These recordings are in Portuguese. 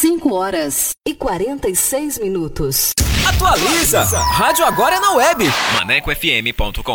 5 horas e 46 minutos. Atualiza! Rádio agora é na web. ManecoFM.com.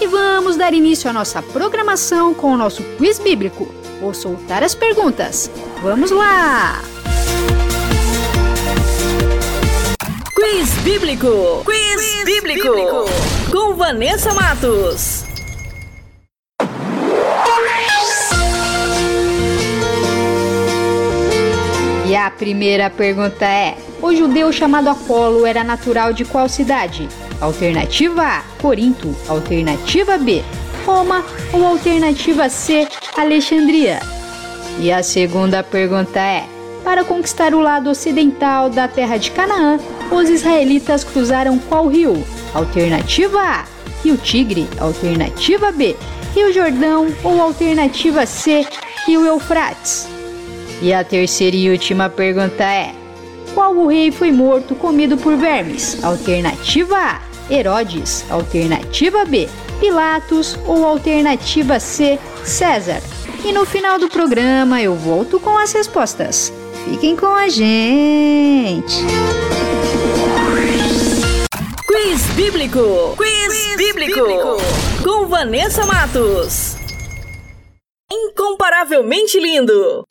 E vamos dar início à nossa programação com o nosso quiz bíblico. Vou soltar as perguntas. Vamos lá! Quiz Bíblico. Quiz, bíblico. Com Vanessa Matos. E a primeira pergunta é: O judeu chamado Apolo era natural de qual cidade? Alternativa A: Corinto. Alternativa B: Roma. Ou alternativa C: Alexandria? E a segunda pergunta é: Para conquistar o lado ocidental da terra de Canaã, os israelitas cruzaram qual rio? Alternativa A: Rio Tigre. Alternativa B: Rio Jordão. Ou alternativa C: Rio Eufrates. E a terceira e última pergunta é: Qual o rei foi morto comido por vermes? Alternativa A: Herodes. Alternativa B: Pilatos. Ou alternativa C: César. E no final do programa eu volto com as respostas. Fiquem com a gente! Quiz Bíblico. Quiz, bíblico. Com Vanessa Matos. Incomparavelmente lindo.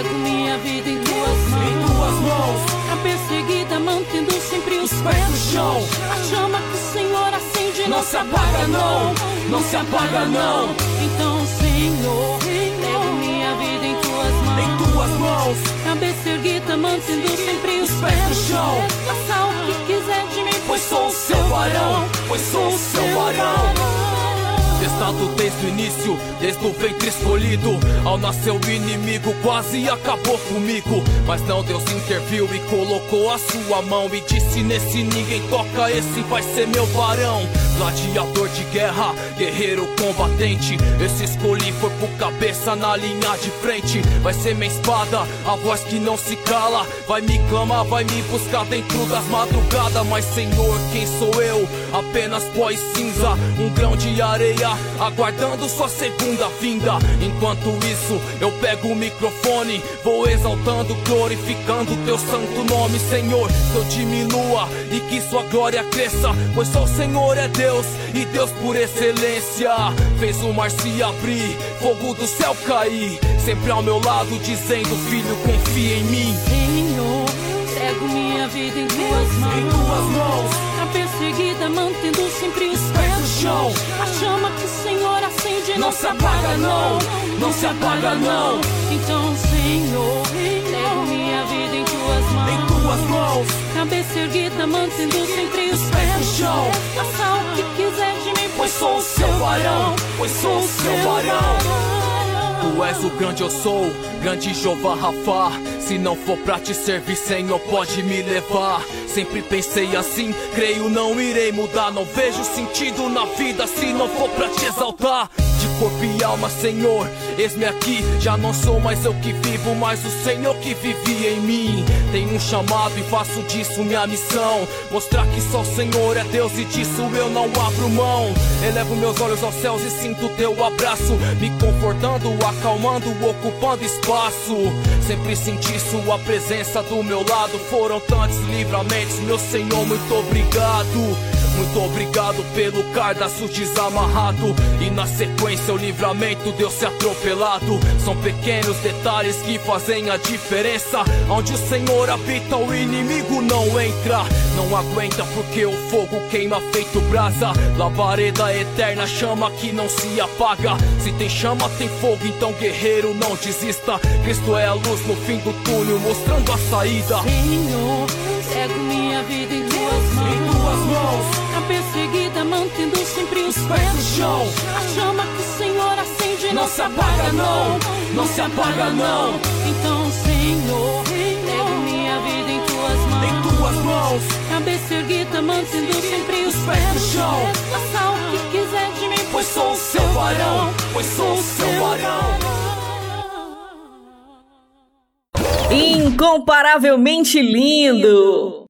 Cego minha vida em tuas mãos. A perseguida mantendo sempre os pés no chão. A chama que o Senhor acende não se apaga não, não se apaga não. Então, Senhor, cego minha vida em tuas mãos. Em tuas mãos. Cabeça erguida mantendo sempre os pés no chão. Faça o que quiser de mim, pois sou o seu varão, pois sou o seu varão. Desde o início, desde o ventre escolhido. Ao nascer o inimigo, quase acabou comigo. Mas não, Deus interviu e colocou a sua mão. E disse: Nesse ninguém toca, esse vai ser meu varão. Gladiador de guerra, guerreiro combatente. Esse escolhi foi por cabeça na linha de frente. Vai ser minha espada, a voz que não se cala. Vai me clamar, vai me buscar dentro das madrugadas. Mas Senhor, quem sou eu? Apenas pó e cinza, um grão de areia, aguardando sua segunda vinda. Enquanto isso, eu pego o microfone, vou exaltando, glorificando teu santo nome, Senhor. Que eu diminua e que sua glória cresça, pois só o Senhor é Deus e Deus por excelência. Fez o mar se abrir, fogo do céu cair, sempre ao meu lado, dizendo: Filho, confia em mim. Senhor, cego minha vida em tuas mãos. Em tuas mãos. Perseguida mantendo sempre os pés no chão. A chama que o Senhor acende não, se apaga não, não se apaga não. Então, Senhor, cego minha vida em tuas mãos. Em tuas mãos. Cabeça erguida mantendo sempre os pés no chão. Faça o que quiser de mim, Pois sou o seu varão, pois sou o seu varão. Tu és o grande eu sou, grande Jeová Rafa. Se não for pra te servir, Senhor, pode me levar. Sempre pensei assim, creio não irei mudar. Não vejo sentido na vida se não for pra te exaltar. De corpo e alma, Senhor, eis-me aqui. Já não sou mais eu que vivo, mas o Senhor que vivia em mim. Tenho um chamado e faço disso minha missão. Mostrar que só o Senhor é Deus e disso eu não abro mão. Elevo meus olhos aos céus e sinto teu abraço, me confortando, acalmando, ocupando espaço. Sempre senti sua presença do meu lado. Foram tantos livramentos, meu Senhor, muito obrigado. Muito obrigado pelo cardaço desamarrado. E na sequência o livramento deu se atropelado. São pequenos detalhes que fazem a diferença. Onde o Senhor habita o inimigo não entra. Não aguenta porque o fogo queima feito brasa. Labareda eterna chama que não se apaga. Se tem chama tem fogo então guerreiro não desista. Cristo é a luz no fim do túnel mostrando a saída. Senhor, cego minha vida em tuas mãos. Em tuas mãos A perseguida mantendo sempre os pés no chão. A chama que o Senhor acende Não se apaga não, não. Se apaga não. Então, Senhor, cego minha vida em tuas mãos. Em tuas mãos. Cabeça erguida mantendo sempre os pés no chão. Faça o que quiser de mim, Pois sou o seu varão, pois sou o seu varão. Incomparavelmente lindo.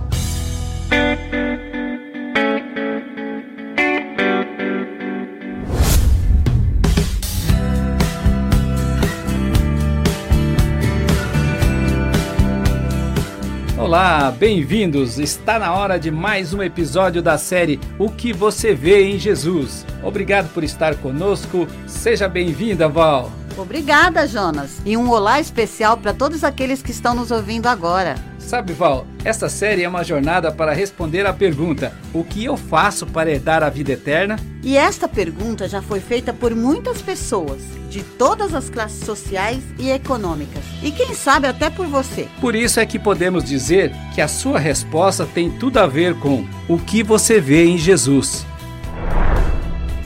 Olá, bem-vindos! Está na hora de mais um episódio da série O que você vê em Jesus. Obrigado por estar conosco. Seja bem-vinda, Val. Obrigada, Jonas. E um olá especial para todos aqueles que estão nos ouvindo agora. Sabe, Val, esta série é uma jornada para responder à pergunta: O que eu faço para herdar a vida eterna? E esta pergunta já foi feita por muitas pessoas, de todas as classes sociais e econômicas. E quem sabe até por você. Por isso é que podemos dizer que a sua resposta tem tudo a ver com o que você vê em Jesus.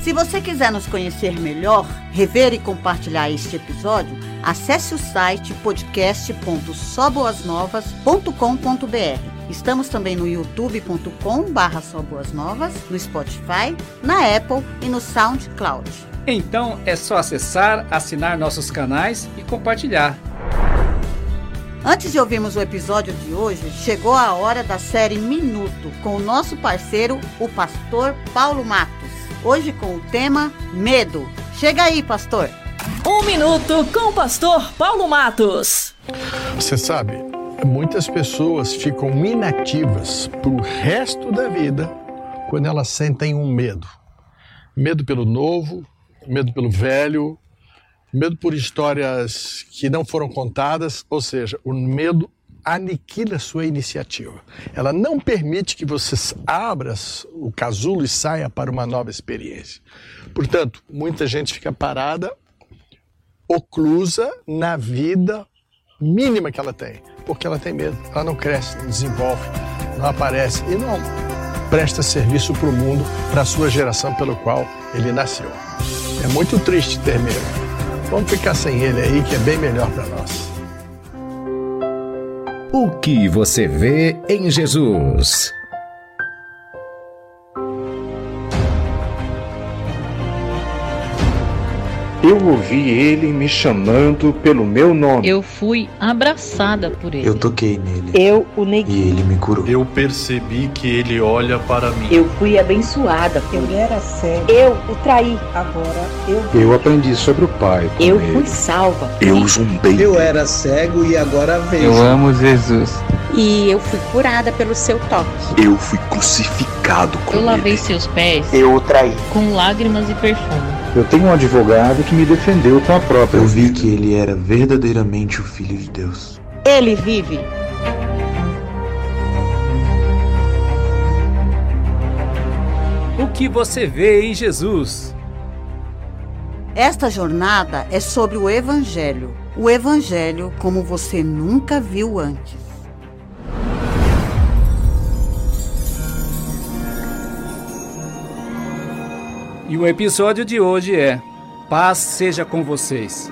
Se você quiser nos conhecer melhor, rever e compartilhar este episódio, acesse o site podcast.soboasnovas.com.br. Estamos também no youtube.com/barra Novas, no Spotify, na Apple e no SoundCloud. Então é só acessar, assinar nossos canais e compartilhar. Antes de ouvirmos o episódio de hoje, chegou a hora da série Minuto com o nosso parceiro, o pastor Paulo Matos. Hoje com o tema Medo. Chega aí, pastor. Um minuto com o pastor Paulo Matos. Você sabe, muitas pessoas ficam inativas pro resto da vida quando elas sentem um medo. Medo pelo novo, medo pelo velho, medo por histórias que não foram contadas, ou seja, o medo aniquila sua iniciativa. Ela não permite que você abra o casulo e saia para uma nova experiência. Portanto, muita gente fica parada, oclusa na vida mínima que ela tem, porque ela tem medo. Ela não cresce, não desenvolve, não aparece e não presta serviço para o mundo, para a sua geração pelo qual ele nasceu. É muito triste ter medo. Vamos ficar sem ele aí, que é bem melhor para nós. O que você vê em Jesus? Eu ouvi ele me chamando pelo meu nome. Eu fui abraçada por ele. Eu toquei nele. Eu o neguei. E ele me curou. Eu percebi que ele olha para mim. Eu fui abençoada. Eu era cego. Eu o traí. Agora eu. Eu aprendi sobre o Pai. Eu ele. fui salva. Eu zumbei. Eu era cego e agora vejo. Eu amo Jesus. E eu fui curada pelo seu toque. Eu fui crucificado com Eu ele. lavei seus pés. Eu o traí. Com lágrimas e perfume. Eu tenho um advogado que me defendeu com a própria Eu vi vida. que ele era verdadeiramente o Filho de Deus. Ele vive. O que você vê em Jesus? Esta jornada é sobre o Evangelho. O Evangelho como você nunca viu antes. E o episódio de hoje é Paz seja com vocês.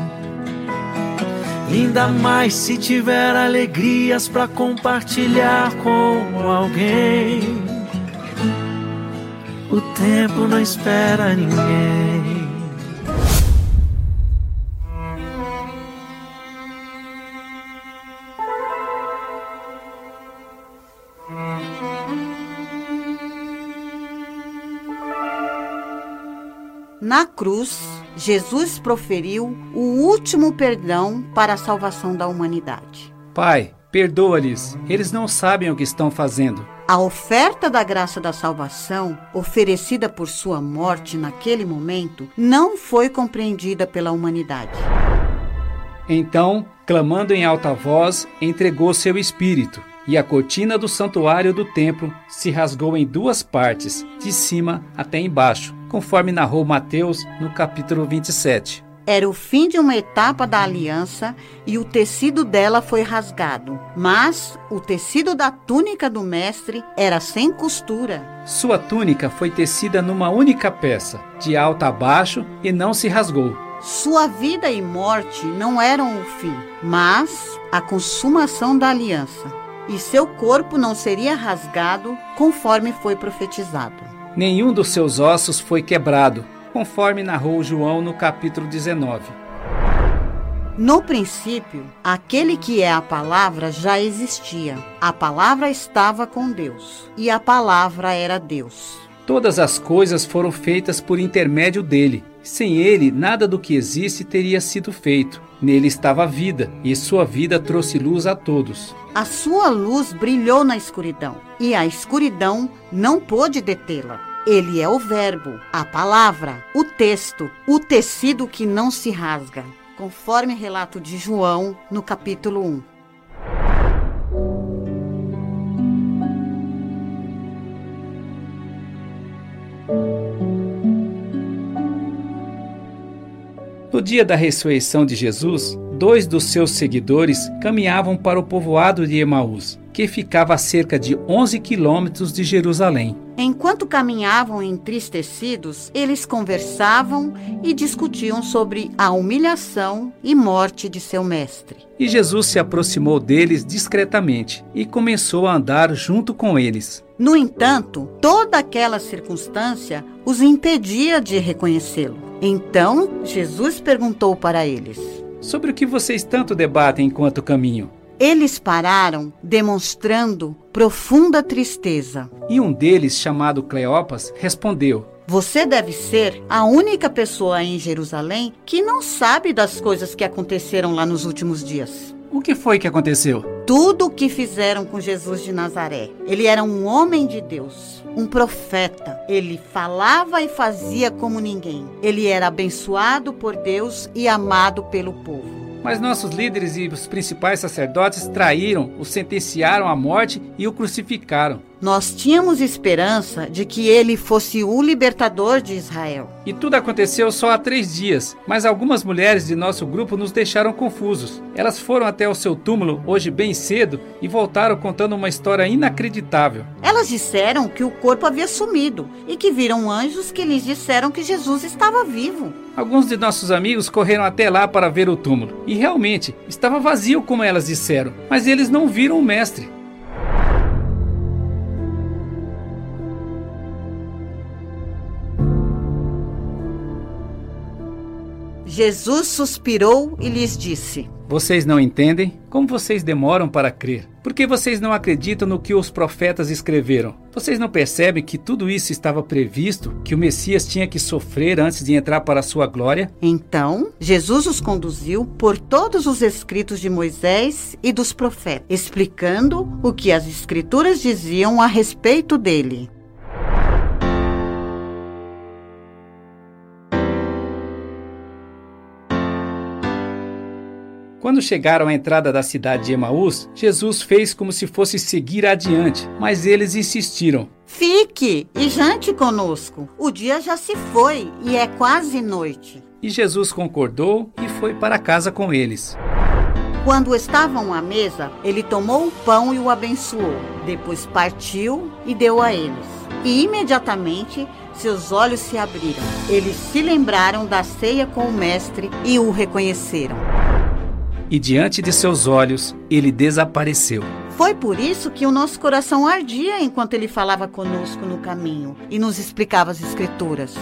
Ainda mais se tiver alegrias para compartilhar com alguém. O tempo não espera ninguém. Na cruz, Jesus proferiu o último perdão para a salvação da humanidade. Pai, perdoa-lhes, eles não sabem o que estão fazendo. A oferta da graça da salvação, oferecida por sua morte naquele momento, não foi compreendida pela humanidade. Então, clamando em alta voz, entregou seu espírito, e a cortina do santuário do templo se rasgou em duas partes, de cima até embaixo, conforme narrou Mateus no capítulo 27. Era o fim de uma etapa da aliança e o tecido dela foi rasgado. Mas o tecido da túnica do mestre era sem costura. Sua túnica foi tecida numa única peça, de alta a baixo, e não se rasgou. Sua vida e morte não eram o fim, mas a consumação da aliança. E seu corpo não seria rasgado conforme foi profetizado. Nenhum dos seus ossos foi quebrado, conforme narrou João no capítulo 19. No princípio, aquele que é a palavra já existia. A palavra estava com Deus, e a palavra era Deus. Todas as coisas foram feitas por intermédio dele. Sem ele, nada do que existe teria sido feito. Nele estava a vida, e sua vida trouxe luz a todos. A sua luz brilhou na escuridão, e a escuridão não pôde detê-la. Ele é o Verbo, a palavra, o texto, o tecido que não se rasga, conforme relato de João no capítulo 1. No dia da ressurreição de Jesus, dois dos seus seguidores caminhavam para o povoado de Emaús, que ficava a cerca de 11 quilômetros de Jerusalém. Enquanto caminhavam entristecidos, eles conversavam e discutiam sobre a humilhação e morte de seu mestre. E Jesus se aproximou deles discretamente e começou a andar junto com eles. No entanto, toda aquela circunstância os impedia de reconhecê-lo. Então, Jesus perguntou para eles: Sobre o que vocês tanto debatem enquanto caminham? Eles pararam, demonstrando profunda tristeza. E um deles, chamado Cleopas, respondeu: Você deve ser a única pessoa em Jerusalém que não sabe das coisas que aconteceram lá nos últimos dias. O que foi que aconteceu? Tudo o que fizeram com Jesus de Nazaré. Ele era um homem de Deus, um profeta. Ele falava e fazia como ninguém. Ele era abençoado por Deus e amado pelo povo. Mas nossos líderes e os principais sacerdotes traíram, o sentenciaram à morte e o crucificaram. Nós tínhamos esperança de que ele fosse o libertador de Israel. E tudo aconteceu só há três dias, mas algumas mulheres de nosso grupo nos deixaram confusos. Elas foram até o seu túmulo hoje bem cedo e voltaram contando uma história inacreditável. Elas disseram que o corpo havia sumido e que viram anjos que lhes disseram que Jesus estava vivo. Alguns de nossos amigos correram até lá para ver o túmulo. E realmente, estava vazio como elas disseram, mas eles não viram o mestre. Jesus suspirou e lhes disse: Vocês não entendem? Como vocês demoram para crer? Por que vocês não acreditam no que os profetas escreveram? Vocês não percebem que tudo isso estava previsto, que o Messias tinha que sofrer antes de entrar para a sua glória? Então, Jesus os conduziu por todos os escritos de Moisés e dos profetas, explicando o que as escrituras diziam a respeito dele. Quando chegaram à entrada da cidade de Emaús, Jesus fez como se fosse seguir adiante, mas eles insistiram. Fique e jante conosco. O dia já se foi e é quase noite. E Jesus concordou e foi para casa com eles. Quando estavam à mesa, ele tomou o pão e o abençoou. Depois partiu e deu a eles. E imediatamente seus olhos se abriram. Eles se lembraram da ceia com o Mestre e o reconheceram. E diante de seus olhos ele desapareceu. Foi por isso que o nosso coração ardia enquanto ele falava conosco no caminho e nos explicava as Escrituras.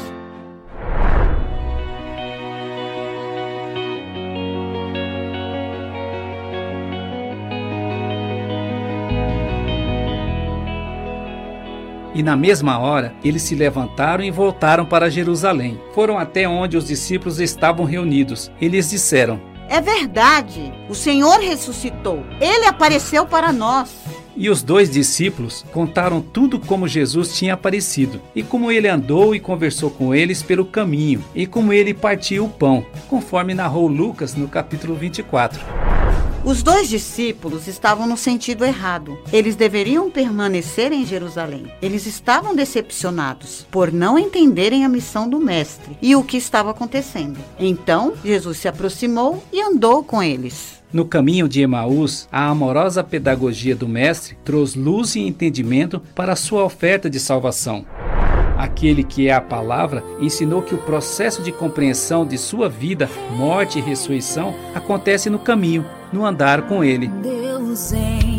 E na mesma hora, eles se levantaram e voltaram para Jerusalém. Foram até onde os discípulos estavam reunidos. Eles disseram: É verdade, o Senhor ressuscitou. Ele apareceu para nós. E os dois discípulos contaram tudo como Jesus tinha aparecido, e como ele andou e conversou com eles pelo caminho, e como ele partiu o pão, conforme narrou Lucas no capítulo 24. Os dois discípulos estavam no sentido errado. Eles deveriam permanecer em Jerusalém. Eles estavam decepcionados por não entenderem a missão do Mestre e o que estava acontecendo. Então, Jesus se aproximou e andou com eles. No caminho de Emaús, a amorosa pedagogia do Mestre trouxe luz e entendimento para a sua oferta de salvação. Aquele que é a palavra ensinou que o processo de compreensão de sua vida, morte e ressurreição acontece no caminho, no andar com ele. Deus enviou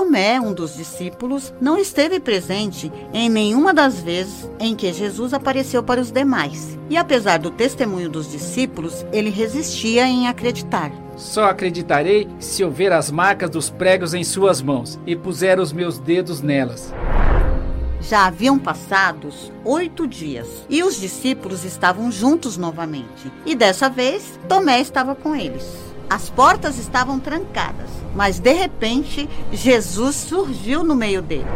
Tomé, um dos discípulos, não esteve presente em nenhuma das vezes em que Jesus apareceu para os demais. E apesar do testemunho dos discípulos, ele resistia em acreditar. Só acreditarei se eu ver as marcas dos pregos em suas mãos e puser os meus dedos nelas. Já haviam passados oito dias e os discípulos estavam juntos novamente. E dessa vez, Tomé estava com eles. As portas estavam trancadas, mas de repente, Jesus surgiu no meio deles.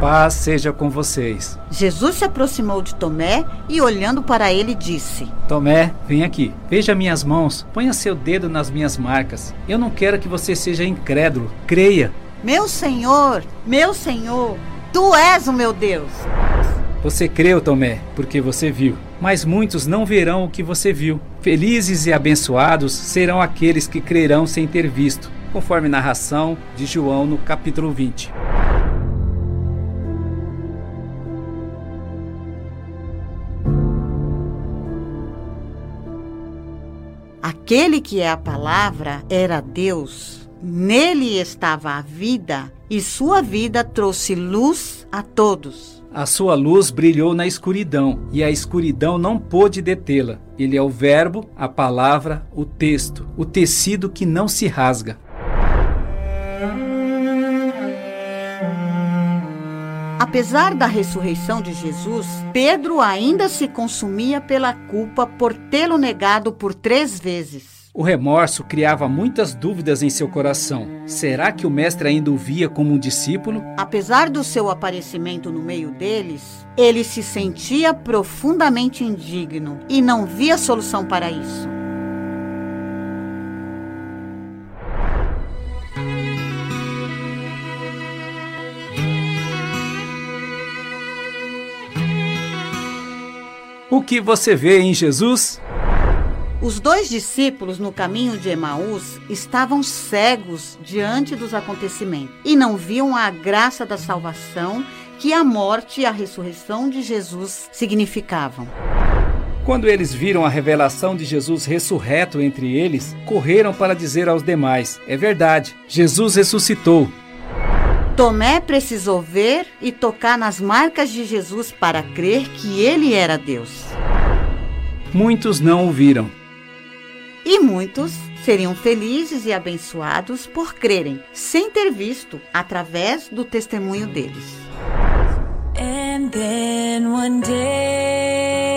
Paz seja com vocês. Jesus se aproximou de Tomé e, olhando para ele, disse: Tomé, vem aqui. Veja minhas mãos. Ponha seu dedo nas minhas marcas. Eu não quero que você seja incrédulo. Creia. Meu Senhor, meu Senhor, tu és o meu Deus. Você creu, Tomé, porque você viu. Mas muitos não verão o que você viu. Felizes e abençoados serão aqueles que crerão sem ter visto, conforme narração de João no capítulo 20. Aquele que é a palavra era Deus. Nele estava a vida, e sua vida trouxe luz a todos. A sua luz brilhou na escuridão, e a escuridão não pôde detê-la. Ele é o Verbo, a palavra, o texto, o tecido que não se rasga. Apesar da ressurreição de Jesus, Pedro ainda se consumia pela culpa por tê-lo negado por três vezes. O remorso criava muitas dúvidas em seu coração. Será que o mestre ainda o via como um discípulo? Apesar do seu aparecimento no meio deles, ele se sentia profundamente indigno e não via solução para isso. O que você vê em Jesus? Os dois discípulos no caminho de Emaús estavam cegos diante dos acontecimentos e não viam a graça da salvação que a morte e a ressurreição de Jesus significavam. Quando eles viram a revelação de Jesus ressurreto entre eles, correram para dizer aos demais: É verdade, Jesus ressuscitou. Tomé precisou ver e tocar nas marcas de Jesus para crer que ele era Deus. Muitos não o viram. E muitos seriam felizes e abençoados por crerem, sem ter visto, através do testemunho deles. And then one day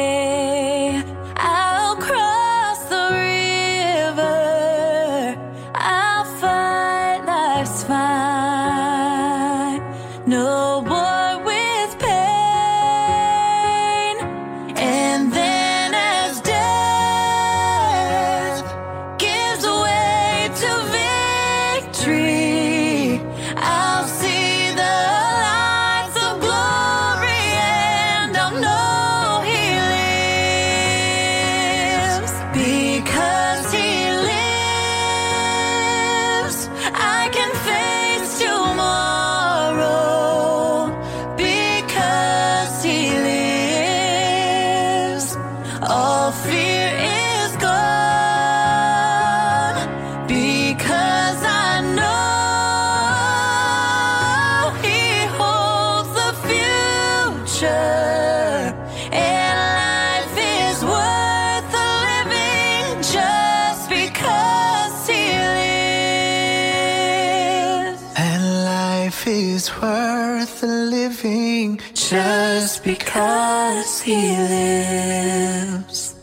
because he lives.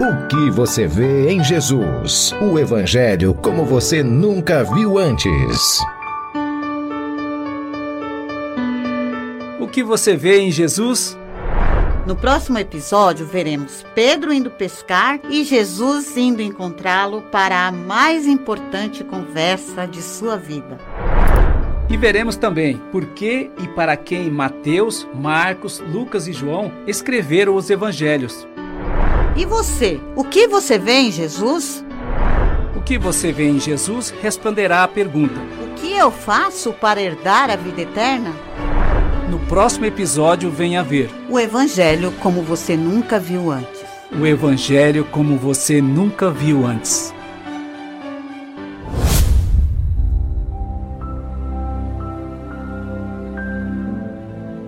O que você vê em Jesus? O Evangelho como você nunca viu antes. O que você vê em Jesus? No próximo episódio, veremos Pedro indo pescar e Jesus indo encontrá-lo para a mais importante conversa de sua vida. E veremos também por que e para quem Mateus, Marcos, Lucas e João escreveram os evangelhos. E você? O que você vê em Jesus? O que você vê em Jesus responderá à pergunta. O que eu faço para herdar a vida eterna? No próximo episódio, venha ver O Evangelho como você nunca viu antes. o Evangelho como você nunca viu antes.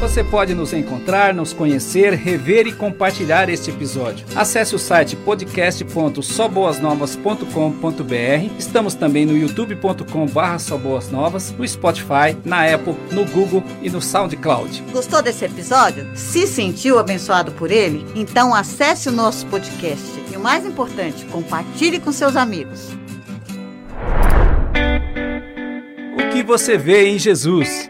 Você pode nos encontrar, nos conhecer, rever e compartilhar este episódio. Acesse o site podcast.soboasnovas.com.br. Estamos também no youtube.com/soboasnovas, no Spotify, na Apple, no Google e no SoundCloud. Gostou desse episódio? Se sentiu abençoado por ele? Então acesse o nosso podcast e o mais importante, compartilhe com seus amigos. O que você vê em Jesus?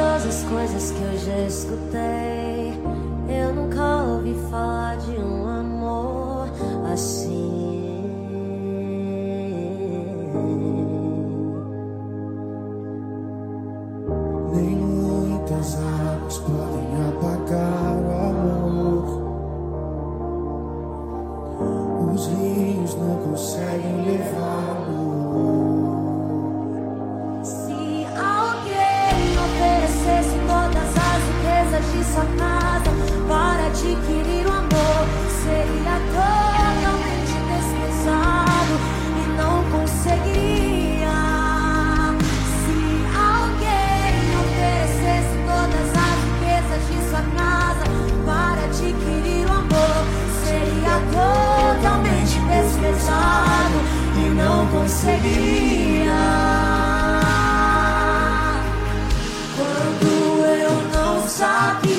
Todas as coisas que eu já escutei, eu nunca ouvi falar de um amor assim. Nem muitas águas podem alegria. Quando eu não sabia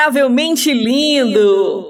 Incomparavelmente lindo!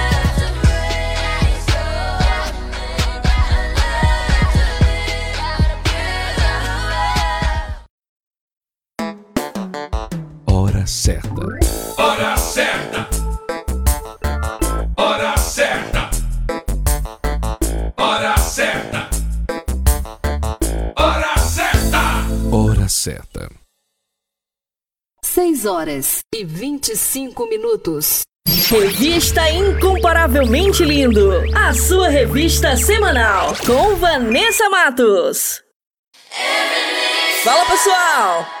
Certa. Hora certa. Hora certa. Hora certa. Hora certa. Hora certa. 6 horas e 25 minutos. Revista Incomparavelmente Lindo. A sua revista semanal. Com Vanessa Matos. Fala pessoal!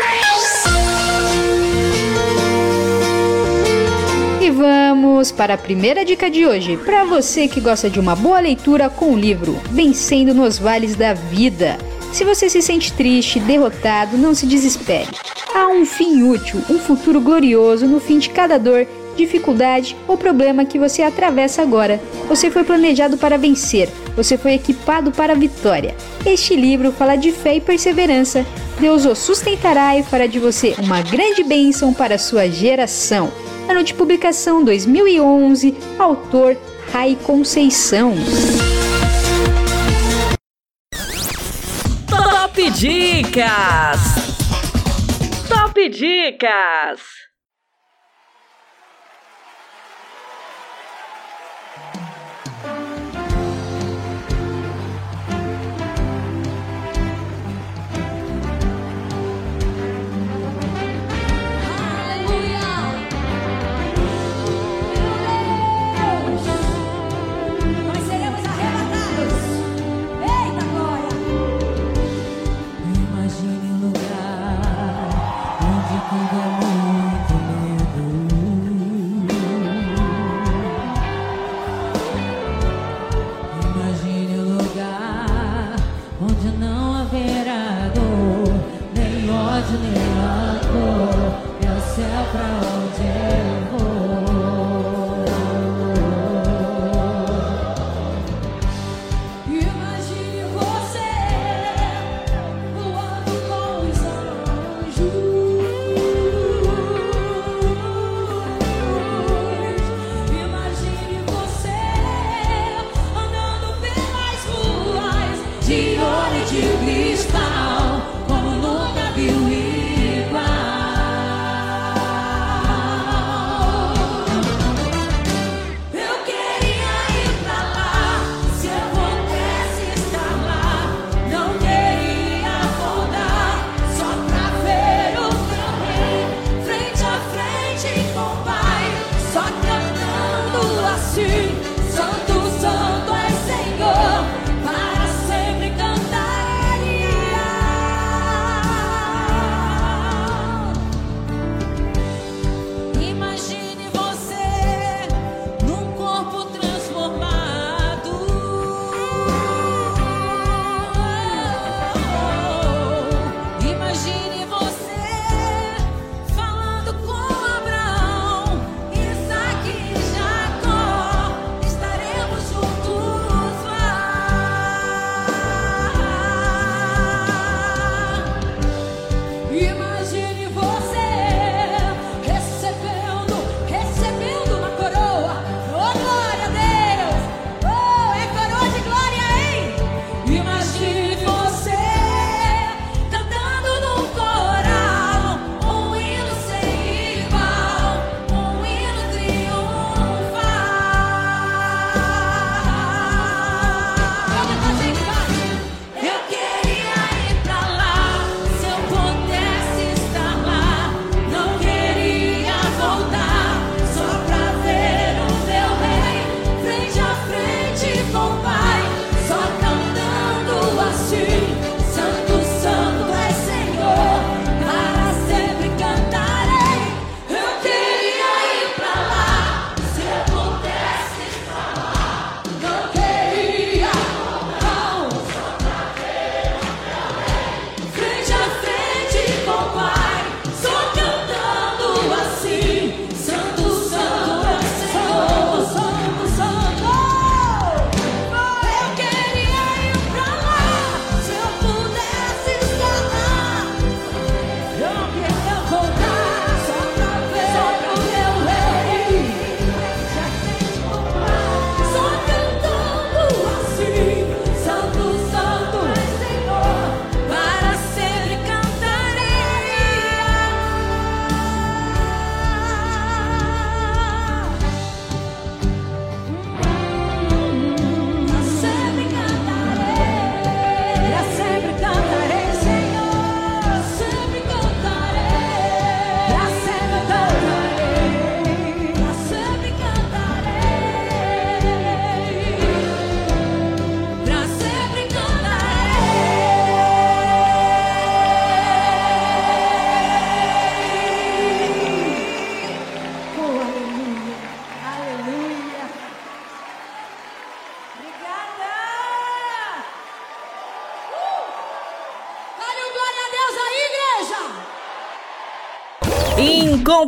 Para a primeira dica de hoje. Para você que gosta de uma boa leitura com o livro Vencendo nos Vales da Vida. Se você se sente triste, derrotado, não se desespere. Há um fim útil, um futuro glorioso no fim de cada dor, dificuldade ou problema que você atravessa agora. Você foi planejado para vencer, você foi equipado para a vitória. Este livro fala de fé e perseverança. Deus o sustentará e fará de você uma grande bênção para a sua geração. Ano de publicação 2011, autor Rai Conceição. Top Dicas! Top Dicas!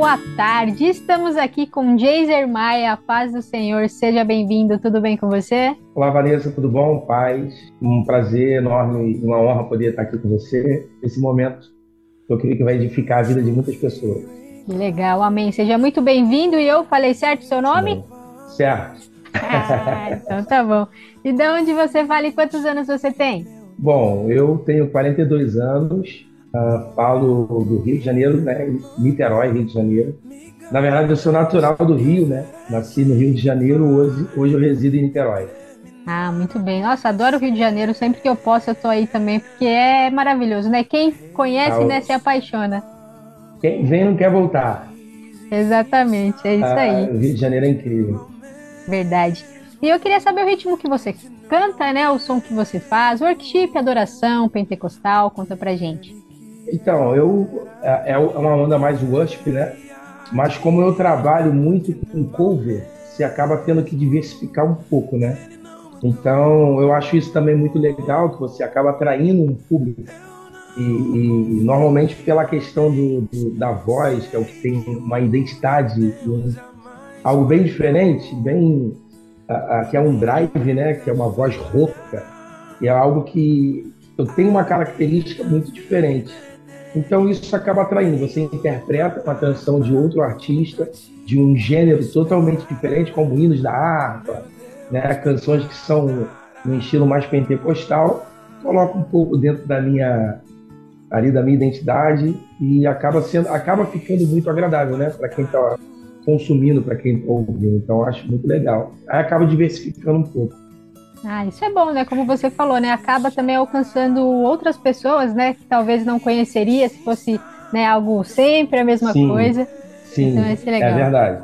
Boa tarde, estamos aqui com Jaser Maia, paz do Senhor, seja bem-vindo, tudo bem com você? Olá Vanessa, tudo bom? Paz, um prazer enorme uma honra poder estar aqui com você nesse momento que eu creio que vai edificar a vida de muitas pessoas. Que legal, amém. Seja muito bem-vindo e eu falei certo o seu nome? Certo. Ah, então tá bom. E de onde você fala e quantos anos você tem? Bom, eu tenho 42 anos, uh, falo do Rio de Janeiro, né? Niterói, Rio de Janeiro. Na verdade, eu sou natural do Rio, né? Nasci no Rio de Janeiro, hoje, hoje eu resido em Niterói. Ah, muito bem. Nossa, adoro o Rio de Janeiro. Sempre que eu posso, eu tô aí também, porque é maravilhoso, né? Quem conhece, Ah, né, se apaixona. Quem vem não quer voltar. Exatamente, é isso Ah, aí. O Rio de Janeiro é incrível. Verdade. E eu queria saber o ritmo que você canta, né? O som que você faz, workshop, adoração, pentecostal, conta pra gente. Então, eu é é uma onda mais worship, né? Mas como eu trabalho muito com cover, você acaba tendo que diversificar um pouco, né? Então, eu acho isso também muito legal, que você acaba atraindo um público. E, e normalmente pela questão do, do- da voz, que é o que tem uma identidade, algo bem diferente, bem a- a- que é um drive, né? Que é uma voz rouca, e é algo que eu tenho uma característica muito diferente. Então isso acaba atraindo. Você interpreta uma canção de outro artista, de um gênero totalmente diferente, como hinos da harpa, né? canções que são no estilo mais pentecostal, coloco um pouco dentro da minha ali da minha identidade e acaba sendo acaba ficando muito agradável, né? Para quem está consumindo, para quem está ouvindo. Então acho muito legal. Aí acaba diversificando um pouco. Ah, isso é bom, né? Como você falou, né? Acaba também alcançando outras pessoas, né? Que talvez não conheceria se fosse né, algo sempre a mesma Sim, coisa. Sim, Então, esse é legal. é verdade.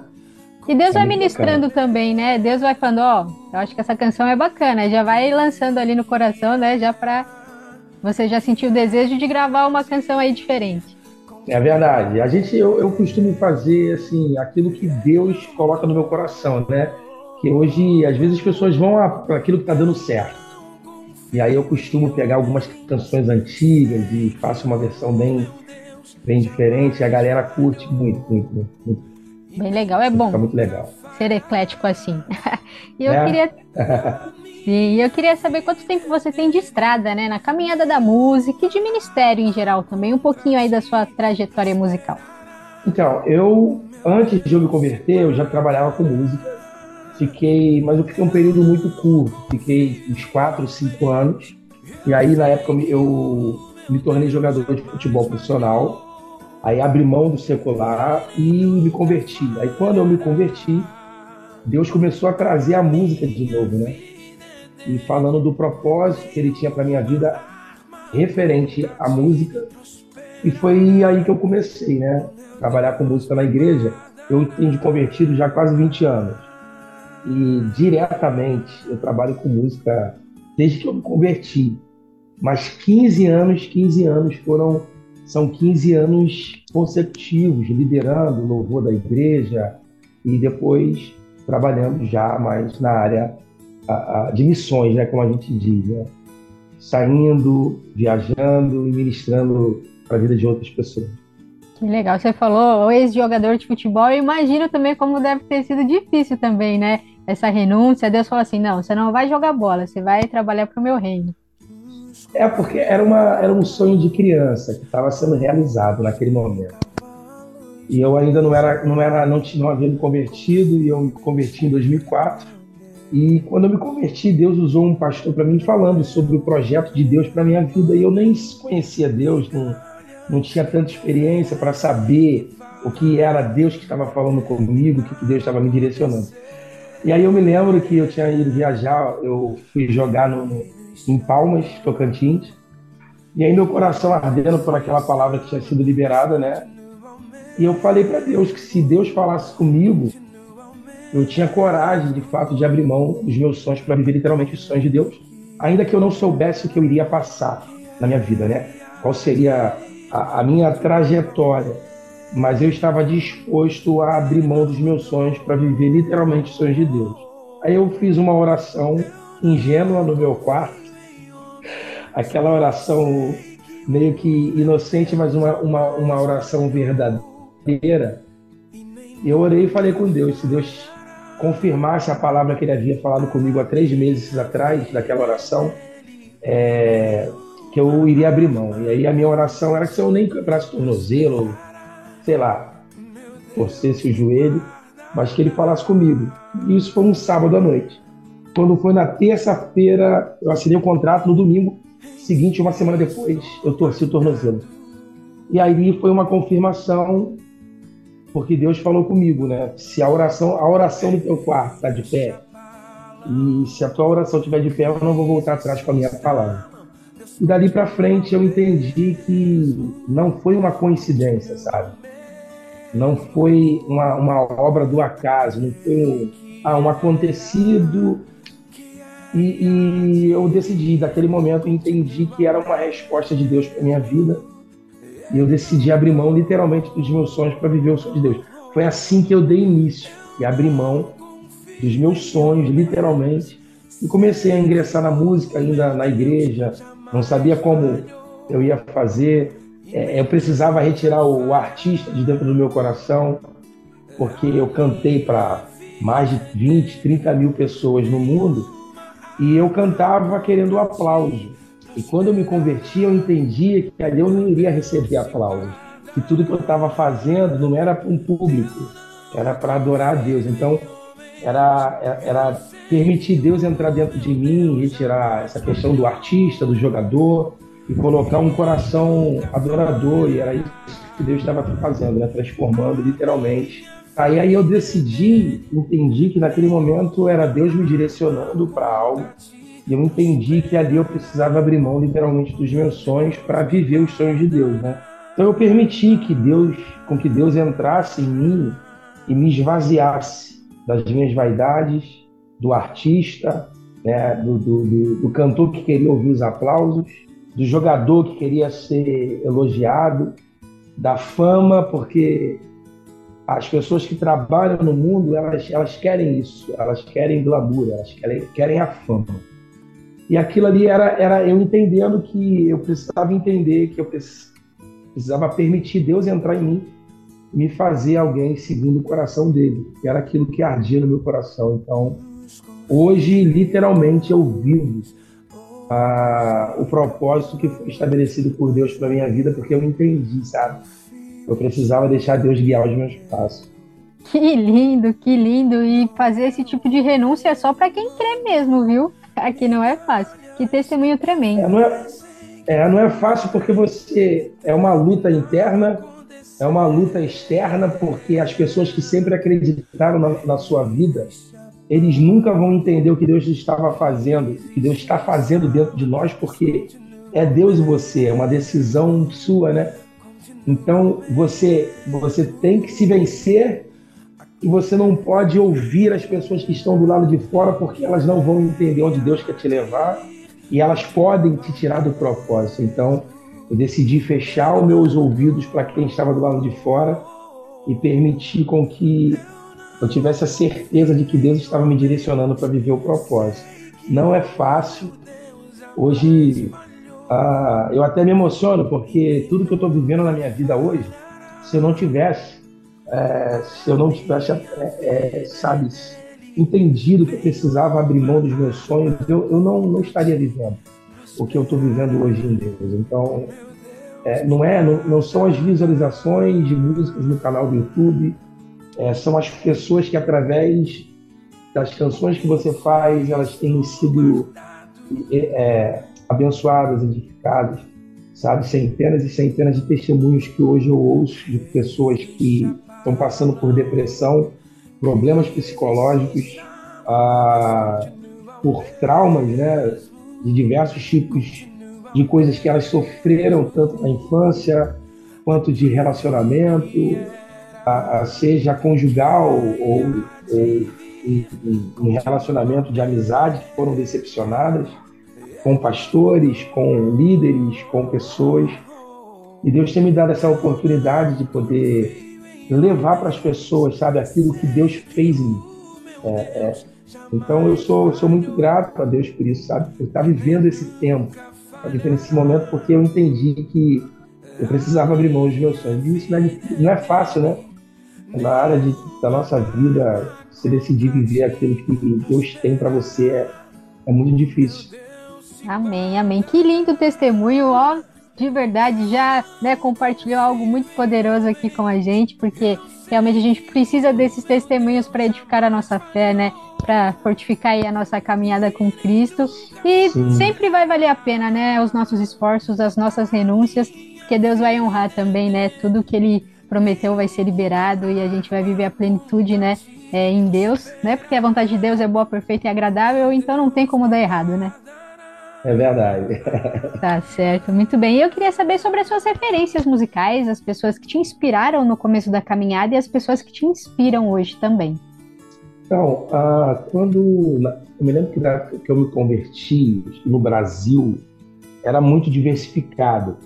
E Deus É vai ministrando também, né? Deus vai falando, ó, eu acho que essa canção é bacana, já vai lançando ali no coração, né? Já pra você já sentir o desejo de gravar uma canção aí diferente. É verdade. A gente, eu, eu costumo fazer assim aquilo que Deus coloca no meu coração, né? Que hoje, às vezes, as pessoas vão para aquilo que está dando certo. E aí eu costumo pegar algumas canções antigas e faço uma versão bem, bem diferente. E a galera curte muito, muito, muito. muito. Bem legal, é bom Fica muito legal. ser eclético assim. e eu Né? queria Sim, eu queria saber quanto tempo você tem de estrada, né? Na caminhada da música e de ministério em geral também, um pouquinho aí da sua trajetória musical. Então, eu, antes de eu me converter, eu já trabalhava com música. Fiquei, mas eu fiquei um período muito curto. Fiquei uns 4, 5 anos. E aí, na época, eu me- tornei jogador de futebol profissional. Aí abri mão do secular e me converti. Aí, quando eu me converti, Deus começou a trazer a música de novo, né? E falando do propósito que ele tinha para minha vida referente à música. E foi aí que eu comecei, né? Trabalhar com música na igreja. Eu tenho de convertido já quase 20 anos. E diretamente eu trabalho com música desde que eu me converti. Mas 15 anos, 15 anos foram são 15 anos consecutivos liderando o louvor da igreja e depois trabalhando já mais na área a- de missões, né, como a gente diz, né? saindo, viajando e ministrando para a vida de outras pessoas. Que legal, você falou ex-jogador de futebol, eu imagino também como deve ter sido difícil também, né? Essa renúncia, Deus falou assim, não, você não vai jogar bola, você vai trabalhar para o meu reino. É porque era, uma, era um sonho de criança que estava sendo realizado naquele momento. E eu ainda não era, não era, não, não havia me convertido e eu me converti em 2004. E quando eu me converti, Deus usou um pastor para mim falando sobre o projeto de Deus para minha vida. E eu nem conhecia Deus, não, não tinha tanta experiência para saber o que era Deus que estava falando comigo, o que Deus estava me direcionando. E aí eu me lembro que eu tinha ido viajar, eu fui jogar no, em Palmas, Tocantins, e aí meu coração ardendo por aquela palavra que tinha sido liberada, né? E eu falei para Deus que se Deus falasse comigo, eu tinha coragem, de fato, de abrir mão dos meus sonhos para viver literalmente os sonhos de Deus, ainda que eu não soubesse o que eu iria passar na minha vida, né? Qual seria a, a minha trajetória. Mas eu estava disposto a abrir mão dos meus sonhos para viver literalmente os sonhos de Deus. Aí eu fiz uma oração ingênua no meu quarto, aquela oração meio que inocente, mas uma, uma, uma oração verdadeira. Eu orei e falei com Deus, se Deus confirmasse a palavra que ele havia falado comigo há três meses atrás, daquela oração, é, que eu iria abrir mão. E aí a minha oração era que se eu nem quebrasse tornozelo, sei lá, torcesse o joelho, mas que ele falasse comigo. E isso foi um sábado à noite. Quando foi na terça-feira, eu assinei o contrato, no domingo seguinte, uma semana depois, eu torci o tornozelo. E aí foi uma confirmação, porque Deus falou comigo, né? Se a oração, a oração do teu quarto está de pé, e se a tua oração estiver de pé, eu não vou voltar atrás com a minha palavra. E dali para frente eu entendi que não foi uma coincidência, sabe? Não foi uma, uma obra do acaso, não foi um, ah, um acontecido e, e, eu decidi, daquele momento, entendi que era uma resposta de Deus para minha vida. E eu decidi abrir mão, literalmente, dos meus sonhos para viver o sonho de Deus. Foi assim que eu dei início e abri mão dos meus sonhos, literalmente. E comecei a ingressar na música, ainda na igreja. Não sabia como eu ia fazer. É, eu precisava retirar o, artista de dentro do meu coração, porque eu cantei para mais de 20, 30 mil pessoas no mundo e eu cantava querendo o aplauso. E quando eu me converti, eu entendia que ali eu não iria receber aplauso. Que tudo que eu estava fazendo não era para um público, era para adorar a Deus. Então, era, era permitir Deus entrar dentro de mim, retirar essa questão do artista, do jogador, e colocar um coração adorador. E era isso que Deus estava fazendo, né? transformando literalmente Aí, aí eu decidi, entendi que naquele momento era Deus me direcionando para algo. E eu entendi que ali eu precisava abrir mão literalmente dos meus sonhos para viver os sonhos de Deus, né? Então eu permiti que Deus, com que Deus entrasse em mim e me esvaziasse das minhas vaidades, do artista, né? do, do, do, do cantor que queria ouvir os aplausos, do jogador que queria ser elogiado, da fama, porque as pessoas que trabalham no mundo, elas, elas querem isso, elas querem glamour, elas querem, querem a fama. E aquilo ali era, era eu entendendo que eu precisava entender, que eu precisava permitir Deus entrar em mim me fazer alguém segundo o coração dele, que era aquilo que ardia no meu coração. Então, hoje, literalmente, eu vivo ah, o propósito que foi estabelecido por Deus para minha vida, porque eu entendi, sabe? Eu precisava deixar Deus guiar os meus passos. Que lindo, que lindo. E fazer esse tipo de renúncia é só para quem crê mesmo, viu? Aqui não é fácil. Que testemunho tremendo. É, não, é, é, não é fácil porque você é uma luta interna, é uma luta externa, porque as pessoas que sempre acreditaram na, na sua vida, eles nunca vão entender o que Deus estava fazendo, o que Deus está fazendo dentro de nós, porque é Deus e você, é uma decisão sua, né? Então você você tem que se vencer e você não pode ouvir as pessoas que estão do lado de fora porque elas não vão entender onde Deus quer te levar e elas podem te tirar do propósito. Então eu decidi fechar os meus ouvidos para quem estava do lado de fora e permitir com que eu tivesse a certeza de que Deus estava me direcionando para viver o propósito. Não é fácil. Hoje ah, eu até me emociono porque tudo que eu estou vivendo na minha vida hoje, se eu não tivesse, é, se eu não tivesse, é, é, sabe, entendido que eu precisava abrir mão dos meus sonhos, eu, eu não, não estaria vivendo. o que eu estou vivendo hoje em Deus. Então, é, não é, não, não, são as visualizações de músicas no canal do YouTube, é, são as pessoas que através das canções que você faz, elas têm sido é, abençoadas, edificadas, sabe? Centenas e centenas de testemunhos que hoje eu ouço de pessoas que estão passando por depressão, problemas psicológicos, ah, por traumas, né? De diversos tipos de coisas que elas sofreram, tanto na infância quanto de relacionamento, seja conjugal ou, ou em, relacionamento de amizade que foram decepcionadas com pastores, com líderes, com pessoas. E Deus tem me dado essa oportunidade de poder levar para as pessoas, sabe, aquilo que Deus fez em mim. É, é. Então eu sou, sou muito grato a Deus por isso, sabe, por estar vivendo esse tempo, vivendo esse momento, porque eu entendi que eu precisava abrir mão dos meus sonhos. E isso não é, não é fácil, né? Na área de, da nossa vida, você decidir viver aquilo que Deus tem para você é, é muito difícil. Amém, amém. Que lindo testemunho, ó. De verdade, já né, compartilhou algo muito poderoso aqui com a gente, porque realmente a gente precisa desses testemunhos para edificar a nossa fé, né? Para fortificar a nossa caminhada com Cristo. E Sim. sempre vai valer a pena, né? Os nossos esforços, as nossas renúncias, porque Deus vai honrar também, né? Tudo que Ele prometeu vai ser liberado e a gente vai viver a plenitude, né? É, em Deus, né? Porque a vontade de Deus é boa, perfeita e agradável, então não tem como dar errado, né? É verdade. Tá certo, muito bem. E eu queria saber sobre as suas referências musicais, as pessoas que te inspiraram no começo da caminhada e as pessoas que te inspiram hoje também. Então, ah, quando. Eu me lembro que, que eu me converti no Brasil, era muito diversificado.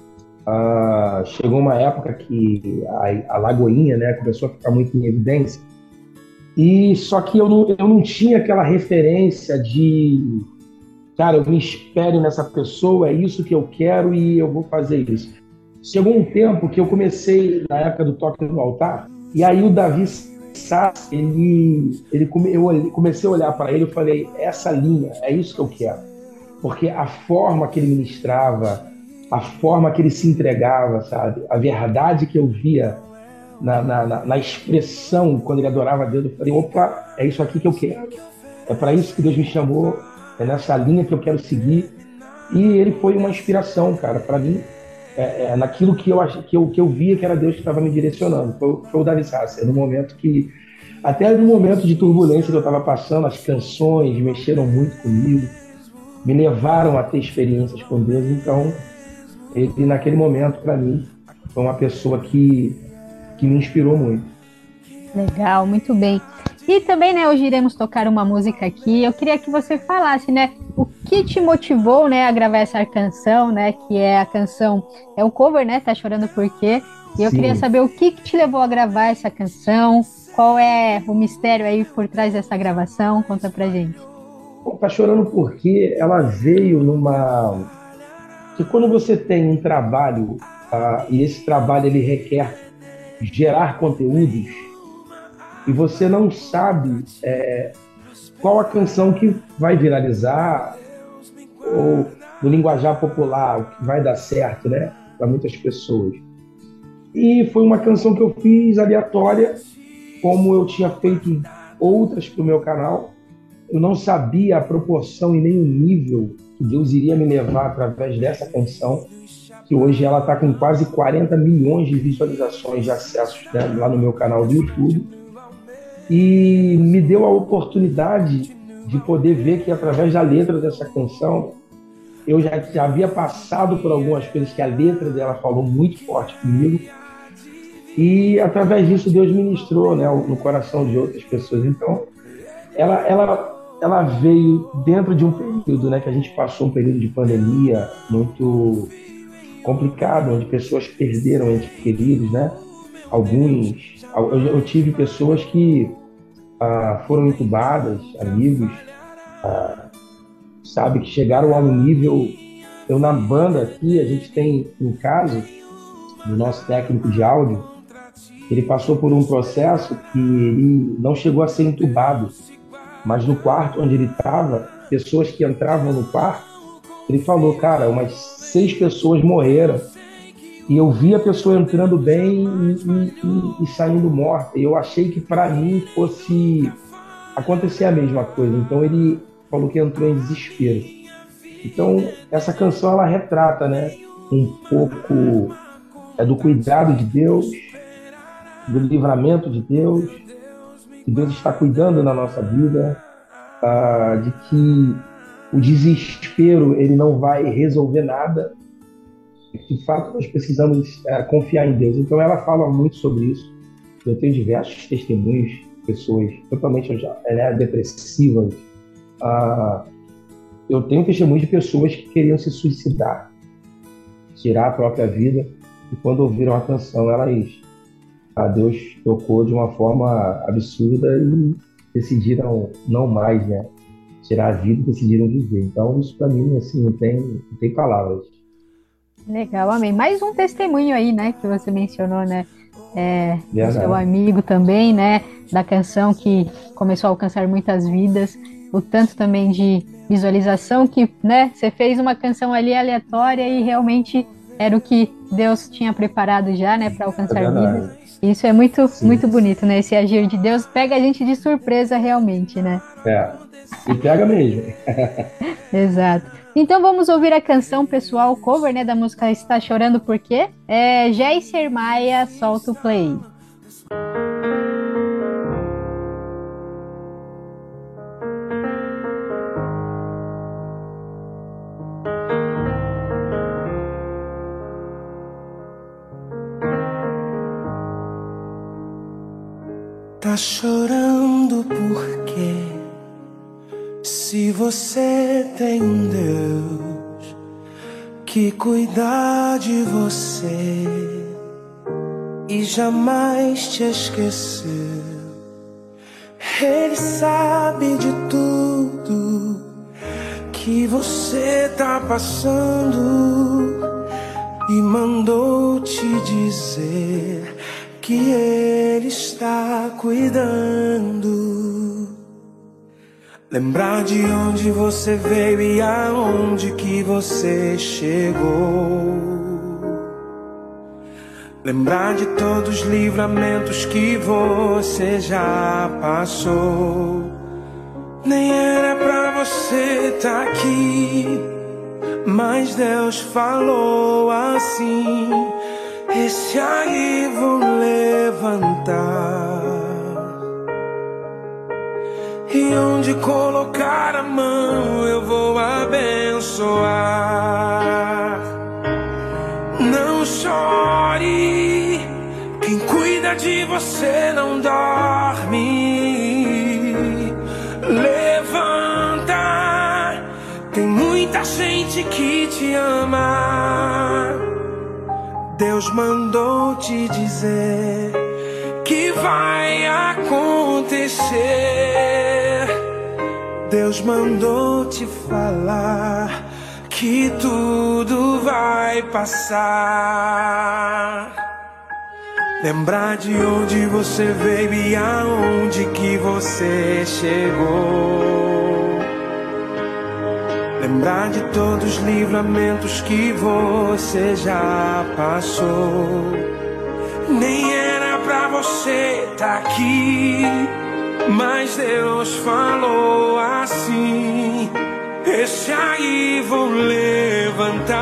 Ah, chegou uma época que a, a Lagoinha né, começou a ficar muito em evidência. E só que eu não, eu não tinha aquela referência de cara, eu me espere nessa pessoa, é isso que eu quero e eu vou fazer isso. Chegou um tempo que eu comecei, na época do toque no altar, e aí o Davi Sassi, ele, ele, eu comecei a olhar para ele e falei, essa linha, é isso que eu quero. Porque a forma que ele ministrava, a forma que ele se entregava, sabe? A verdade que eu via na, na, na expressão quando ele adorava a Deus, eu falei, opa, é isso aqui que eu quero. É para isso que Deus me chamou, é nessa linha que eu quero seguir. E ele foi uma inspiração, cara, para mim, é, é, naquilo que eu, que, eu, que eu via que era Deus que estava me direcionando. Foi, foi o Davi Sasser, no momento que, até no momento de turbulência que eu estava passando, as canções mexeram muito comigo, me levaram a ter experiências com Deus. Então, ele, naquele momento, para mim, foi uma pessoa que, que me inspirou muito. Legal, muito bem. E também, né, hoje iremos tocar uma música aqui. Eu queria que você falasse, né, o que te motivou, né, a gravar essa canção, né, que é a canção, é um cover, né, Tá Chorando Por Quê? E eu Sim. queria saber o que, que te levou a gravar essa canção, qual é o mistério aí por trás dessa gravação, conta pra gente. Bom, tá Chorando Por Quê? Ela veio numa... Que quando você tem um trabalho, uh, e esse trabalho ele requer gerar conteúdos, e você não sabe é, qual a canção que vai viralizar ou no linguajar popular, o que vai dar certo, né, para muitas pessoas. E foi uma canção que eu fiz aleatória, como eu tinha feito outras para o meu canal. Eu não sabia a proporção e nem o nível que Deus iria me levar através dessa canção, que hoje ela está com quase 40 milhões de visualizações de acessos né, lá no meu canal do YouTube e me deu a oportunidade de poder ver que através da letra dessa canção eu já, já havia passado por algumas coisas que a letra dela falou muito forte comigo e através disso Deus ministrou né, no coração de outras pessoas. Então, ela, ela, ela veio dentro de um período né, que a gente passou um período de pandemia muito complicado, onde pessoas perderam entes queridos, né? Alguns, eu, eu tive pessoas que ah, foram entubadas, amigos, ah, sabe, que chegaram a um nível. Eu, na banda aqui, a gente tem um caso do nosso técnico de áudio, ele passou por um processo que ele não chegou a ser entubado, mas no quarto onde ele estava, pessoas que entravam no quarto, Ele falou, cara, umas seis pessoas morreram e eu vi a pessoa entrando bem e, e- e- saindo morta. E eu achei que para mim fosse acontecer a mesma coisa. Então ele falou que entrou em desespero. Então essa canção ela retrata, né, um pouco é, do cuidado de Deus, do livramento de Deus, que Deus está cuidando na nossa vida, ah, de que o desespero ele não vai resolver nada. De fato, nós precisamos eh, confiar em Deus. Então, ela fala muito sobre isso. Eu tenho diversos testemunhos de pessoas totalmente né, depressivas. Ah, eu tenho testemunhos de pessoas que queriam se suicidar, tirar a própria vida. E quando ouviram a canção, elas, a Deus tocou de uma forma absurda e decidiram não mais, né? Tirar a vida decidiram viver. Então, isso para mim, assim, não tem, não tem palavras. Legal, amém. Mais um testemunho aí, né, que você mencionou, né? É, Verdade. seu amigo também, né? Da canção que começou a alcançar muitas vidas. O tanto também de visualização que, né? Você fez uma canção ali aleatória e realmente era o que Deus tinha preparado já, né, para alcançar É vidas. Isso é muito, muito bonito, né? Esse agir de Deus pega a gente de surpresa realmente, né? É, e pega mesmo. Exato. Então vamos ouvir a canção pessoal cover, né, da música Está Chorando Por Quê? É Jair Maia, solta o play. Tá chorando por quê? Se você tem um Deus que cuida de você e jamais te esqueceu, Ele sabe de tudo que você tá passando e mandou te dizer que Ele está cuidando. Lembrar de onde você veio e aonde que você chegou. Lembrar de todos os livramentos que você já passou. Nem era pra você estar aqui, mas Deus falou assim: Esse aí vou levantar. E onde colocar a mão eu vou abençoar. Não chore, quem cuida de você não dorme. Levanta, tem muita gente que te ama. Deus mandou te dizer que vai acontecer. Deus mandou te falar que tudo vai passar. Lembrar de onde você veio e aonde que você chegou. Lembrar de todos os livramentos que você já passou. Nem era pra você estar aqui, mas Deus falou assim: Esse aí vou levantar.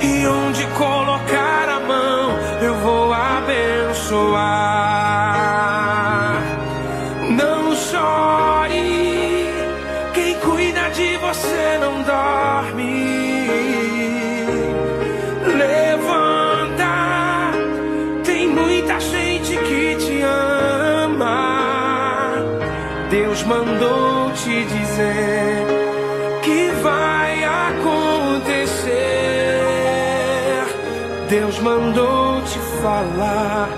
E onde colocar a mão, eu vou abençoar. Falar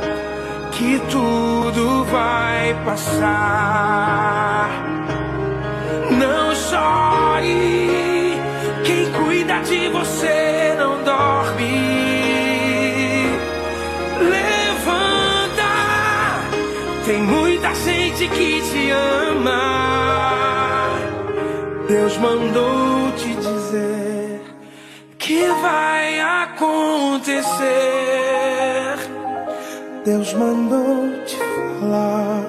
que tudo vai passar. Não chore, quem cuida de você não dorme. Levanta, tem muita gente que te ama. Deus mandou te dizer que vai acontecer. Deus mandou te falar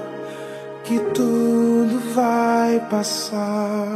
que tudo vai passar.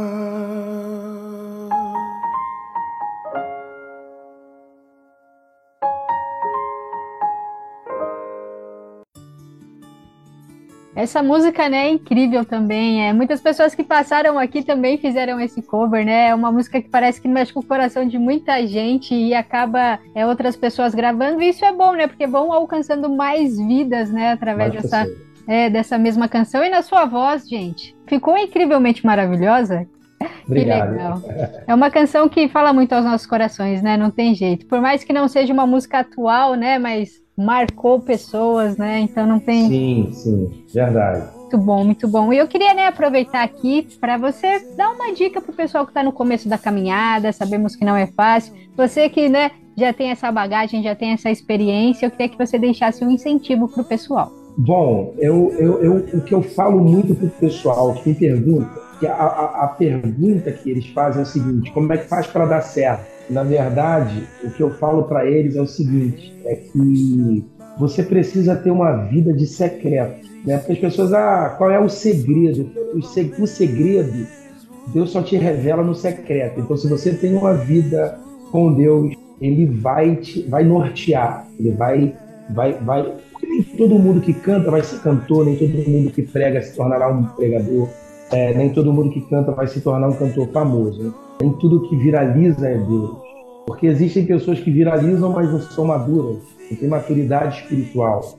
Essa música, né, é incrível também. É, muitas pessoas que passaram aqui também fizeram esse cover, né? É uma música que parece que mexe com o coração de muita gente e acaba é, outras pessoas gravando. E isso é bom, né? Porque vão alcançando mais vidas, né, através Mais dessa, é, dessa mesma canção. E na sua voz, gente, ficou incrivelmente maravilhosa. Obrigado. Que legal. É uma canção que fala muito aos nossos corações, né? Não tem jeito. Por mais que não seja uma música atual, né? Mas marcou pessoas, né? Então não tem. Sim, sim, verdade. Muito bom, muito bom. E eu queria né, aproveitar aqui para você dar uma dica para o pessoal que está no começo da caminhada, sabemos que não é fácil. Você que né, já tem essa bagagem, já tem essa experiência, eu queria que você deixasse um incentivo para o pessoal. Bom, eu, eu, eu, o que eu falo muito para o pessoal que me pergunta, que a, a, a pergunta que eles fazem é o seguinte: como é que faz para dar certo? Na verdade, o que eu falo para eles é o seguinte: é que você precisa ter uma vida de secreto. Né? Porque as pessoas, ah, qual é o segredo? O, se- o segredo, Deus só te revela no secreto. Então, se você tem uma vida com Deus, Ele vai te vai nortear, Ele vai, vai, vai. Porque nem todo mundo que canta vai ser cantor, nem todo mundo que prega se tornará um pregador, é, nem todo mundo que canta vai se tornar um cantor famoso. né? Nem tudo que viraliza é Deus. Porque existem pessoas que viralizam, mas não são maduras, não têm maturidade espiritual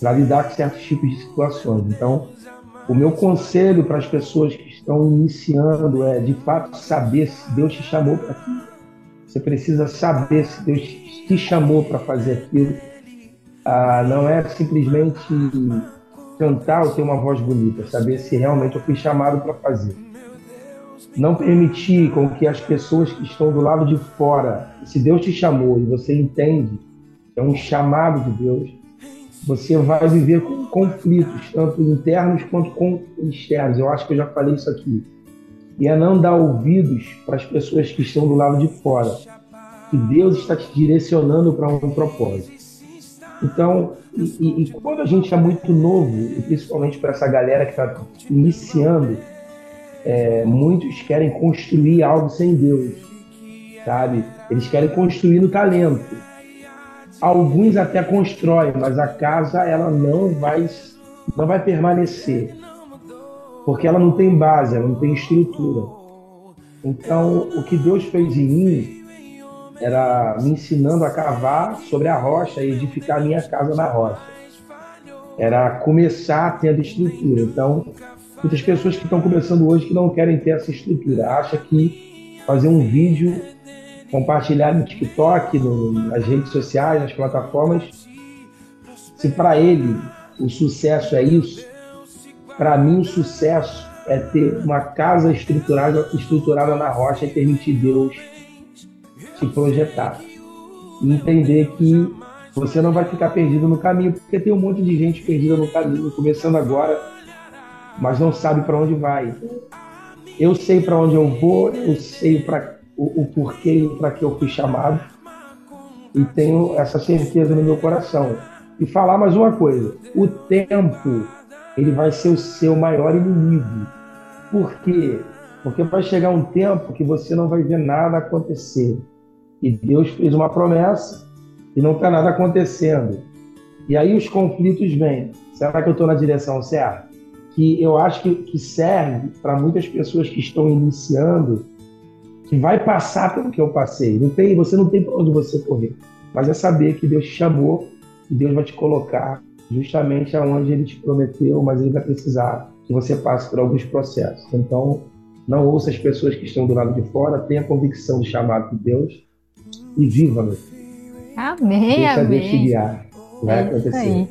para lidar com certos tipos de situações. Então, o meu conselho para as pessoas que estão iniciando é, de fato, saber se Deus te chamou para aquilo. Você precisa saber se Deus te chamou para fazer aquilo. Ah, não é simplesmente cantar ou ter uma voz bonita, saber se realmente eu fui chamado para fazer. Não permitir com que as pessoas que estão do lado de fora, se Deus te chamou e você entende é um chamado de Deus, você vai viver com conflitos, tanto internos quanto externos. Eu acho que eu já falei isso aqui. E é não dar ouvidos para as pessoas que estão do lado de fora. Que Deus está te direcionando para um propósito. Então, e, e- quando a gente é muito novo, principalmente para essa galera que está iniciando, é, muitos querem construir algo sem Deus, sabe? Eles querem construir no talento. Alguns até constroem, mas a casa ela não vai, não vai permanecer, porque ela não tem base, ela não tem estrutura. Então, o que Deus fez em mim era me ensinando a cavar sobre a rocha e edificar a minha casa na rocha. Era começar tendo estrutura. Então, muitas pessoas que estão começando hoje que não querem ter essa estrutura, acham que fazer um vídeo, compartilhar no TikTok, no- nas redes sociais, nas plataformas, se para ele o sucesso é isso, para mim o sucesso é ter uma casa estruturada, estruturada na rocha e permitir Deus te projetar. E entender que você não vai ficar perdido no caminho, porque tem um monte de gente perdida no caminho, começando agora, mas não sabe para onde vai. Eu sei para onde eu vou, eu sei pra, o, o porquê e para que eu fui chamado, e tenho essa certeza no meu coração. E falar mais uma coisa: o tempo ele vai ser o seu maior inimigo. Por quê? Porque vai chegar um tempo que você não vai ver nada acontecer. E Deus fez uma promessa e não está nada acontecendo. E aí os conflitos vêm. Será que eu estou na direção certa? Que eu acho que, que serve para muitas pessoas que estão iniciando, que vai passar pelo que eu passei. Não tem, você não tem para onde você correr. Mas é saber que Deus te chamou e Deus vai te colocar justamente aonde Ele te prometeu, mas Ele vai precisar que você passe por alguns processos. Então, não ouça as pessoas que estão do lado de fora, tenha convicção do chamado de Deus e viva, meu. Amém, Deixa Deus te amém. guiar. Vai É acontecer. aí.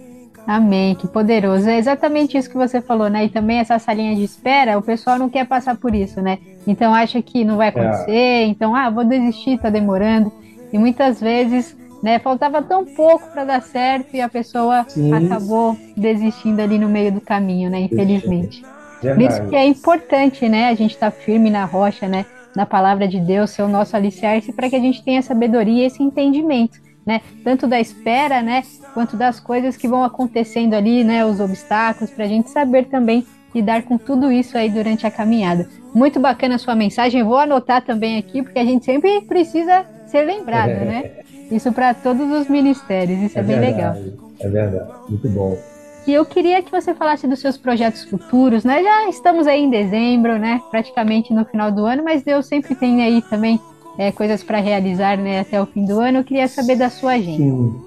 Amém, que poderoso. É exatamente isso que você falou, né? E também essa salinha de espera, o pessoal não quer passar por isso, né? Então acha que não vai acontecer, então, ah, vou desistir, tá demorando. E muitas vezes, né, faltava tão pouco para dar certo e a pessoa Sim. acabou desistindo ali no meio do caminho, né? Infelizmente. Por isso que é importante, né, a gente estar tá firme na rocha, né, na palavra de Deus, ser o nosso alicerce, para que a gente tenha sabedoria e esse entendimento, né, tanto da espera, né, quanto das coisas que vão acontecendo ali, né, os obstáculos, para a gente saber também lidar com tudo isso aí durante a caminhada. Muito bacana a sua mensagem, vou anotar também aqui, porque a gente sempre precisa ser lembrado, é. né? Isso para todos os ministérios, isso é, é bem verdade, legal. É verdade, muito bom. E eu queria que você falasse dos seus projetos futuros, né? Já estamos aí em dezembro, né? Praticamente no final do ano, mas Deus sempre tem aí também é, coisas para realizar, né? Até o fim do ano. Eu queria saber da sua agenda. Sim.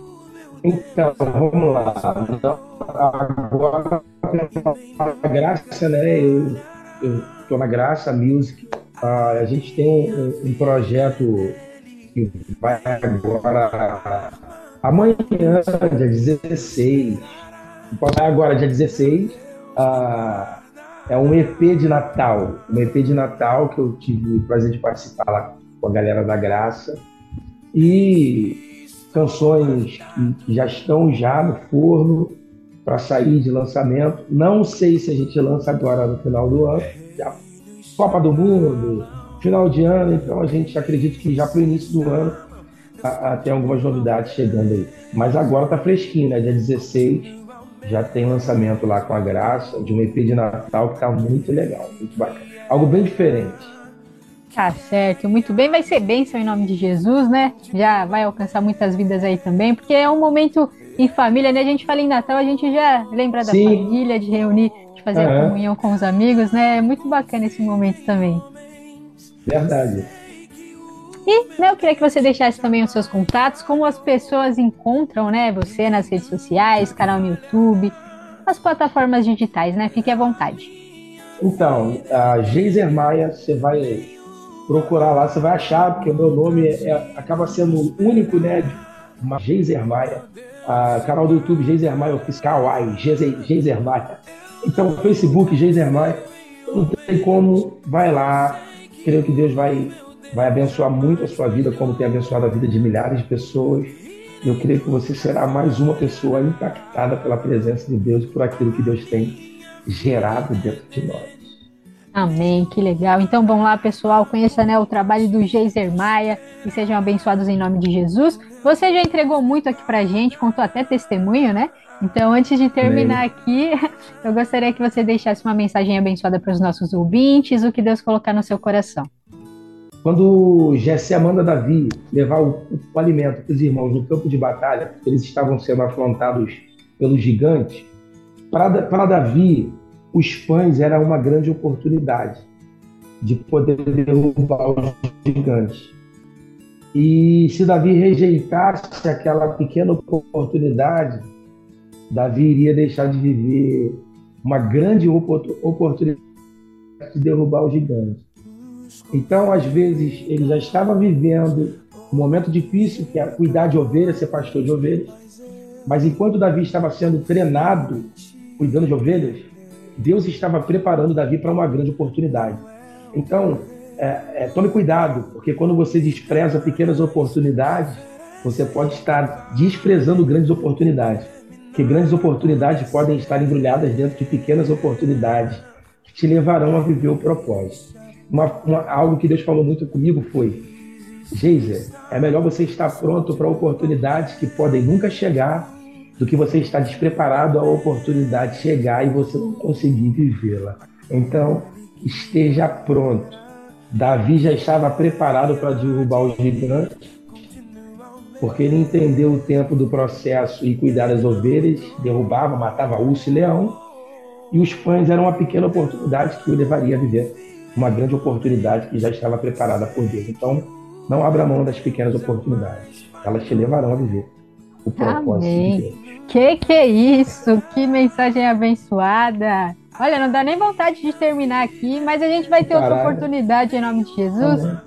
Então, vamos lá. Agora, a graça, né? Eu, estou na Graça Music. Ah, a gente tem um, um projeto que vai agora amanhã, dia 16 agora, dia 16, uh, é um EP de Natal. Um EP de Natal que eu tive o prazer de participar lá com a galera da Graça. E canções que já estão já no forno para sair de lançamento. Não sei se a gente lança agora no final do ano. Já, Copa do Mundo, final de ano, então a gente acredita que já para o início do ano a, a, tem algumas novidades chegando aí. Mas agora tá fresquinho, né? Dia 16 já tem lançamento lá com a Graça de um EP de Natal que tá muito legal, muito bacana. Algo bem diferente. Tá certo, muito bem. Vai ser bênção em nome de Jesus, né? Já vai alcançar muitas vidas aí também, porque é um momento em família, né? A gente fala em Natal, a gente já lembra da Sim. família, de reunir, de fazer uhum. a comunhão com os amigos, né? É muito bacana esse momento também. Verdade. E né, eu queria que você deixasse também os seus contatos, como as pessoas encontram né, você nas redes sociais, canal no YouTube, as plataformas digitais, né? Fique à vontade. Então, a Geiser Maia, você vai procurar lá, você vai achar, porque o meu nome é, é, acaba sendo único, né? Uma Geiser Maia. A canal do YouTube Geiser Maia Oficial, ai, Geiser Maia. Então, Facebook Geiser Maia. Não tem como, vai lá. Creio que Deus vai vai abençoar muito a sua vida, como tem abençoado a vida de milhares de pessoas. Eu creio que você será mais uma pessoa impactada pela presença de Deus e por aquilo que Deus tem gerado dentro de nós. Amém, que legal. Então vamos lá, pessoal, conheça né, o trabalho do Geiser Maia e sejam abençoados em nome de Jesus. Você já entregou muito aqui pra gente, contou até testemunho, né? Então, antes de terminar aqui, eu gostaria que você deixasse uma mensagem abençoada para os nossos ouvintes, o que Deus colocar no seu coração. Quando Jessé manda Davi levar o, o alimento para os irmãos no campo de batalha, porque eles estavam sendo afrontados pelos gigantes, para Davi, os pães era uma grande oportunidade de poder derrubar os gigantes. E se Davi rejeitasse aquela pequena oportunidade, Davi iria deixar de viver uma grande oportunidade de derrubar os gigantes. Então, às vezes, ele já estava vivendo um momento difícil, que é cuidar de ovelhas, ser pastor de ovelhas. Mas enquanto Davi estava sendo treinado, cuidando de ovelhas, Deus estava preparando Davi para uma grande oportunidade. Então, é, é, tome cuidado, porque quando você despreza pequenas oportunidades, você pode estar desprezando grandes oportunidades. Que grandes oportunidades podem estar embrulhadas dentro de pequenas oportunidades que te levarão a viver o propósito uma, uma, algo que Deus falou muito comigo foi: Geiser, é melhor você estar pronto para oportunidades que podem nunca chegar do que você estar despreparado a oportunidade chegar e você não conseguir vivê-la. Então, esteja pronto. Davi já estava preparado para derrubar os gigantes, porque ele entendeu o tempo do processo e cuidar das ovelhas, derrubava, matava urso e leão, e os pães eram uma pequena oportunidade que o levaria a viver uma grande oportunidade que já estava preparada por Deus. Então, não abra mão das pequenas oportunidades. Elas te levarão a viver o propósito Amém. de Deus. Que que é isso? Que mensagem abençoada. Olha, não dá nem vontade de terminar aqui, mas a gente vai ter Caralho. outra oportunidade em nome de Jesus. Amém.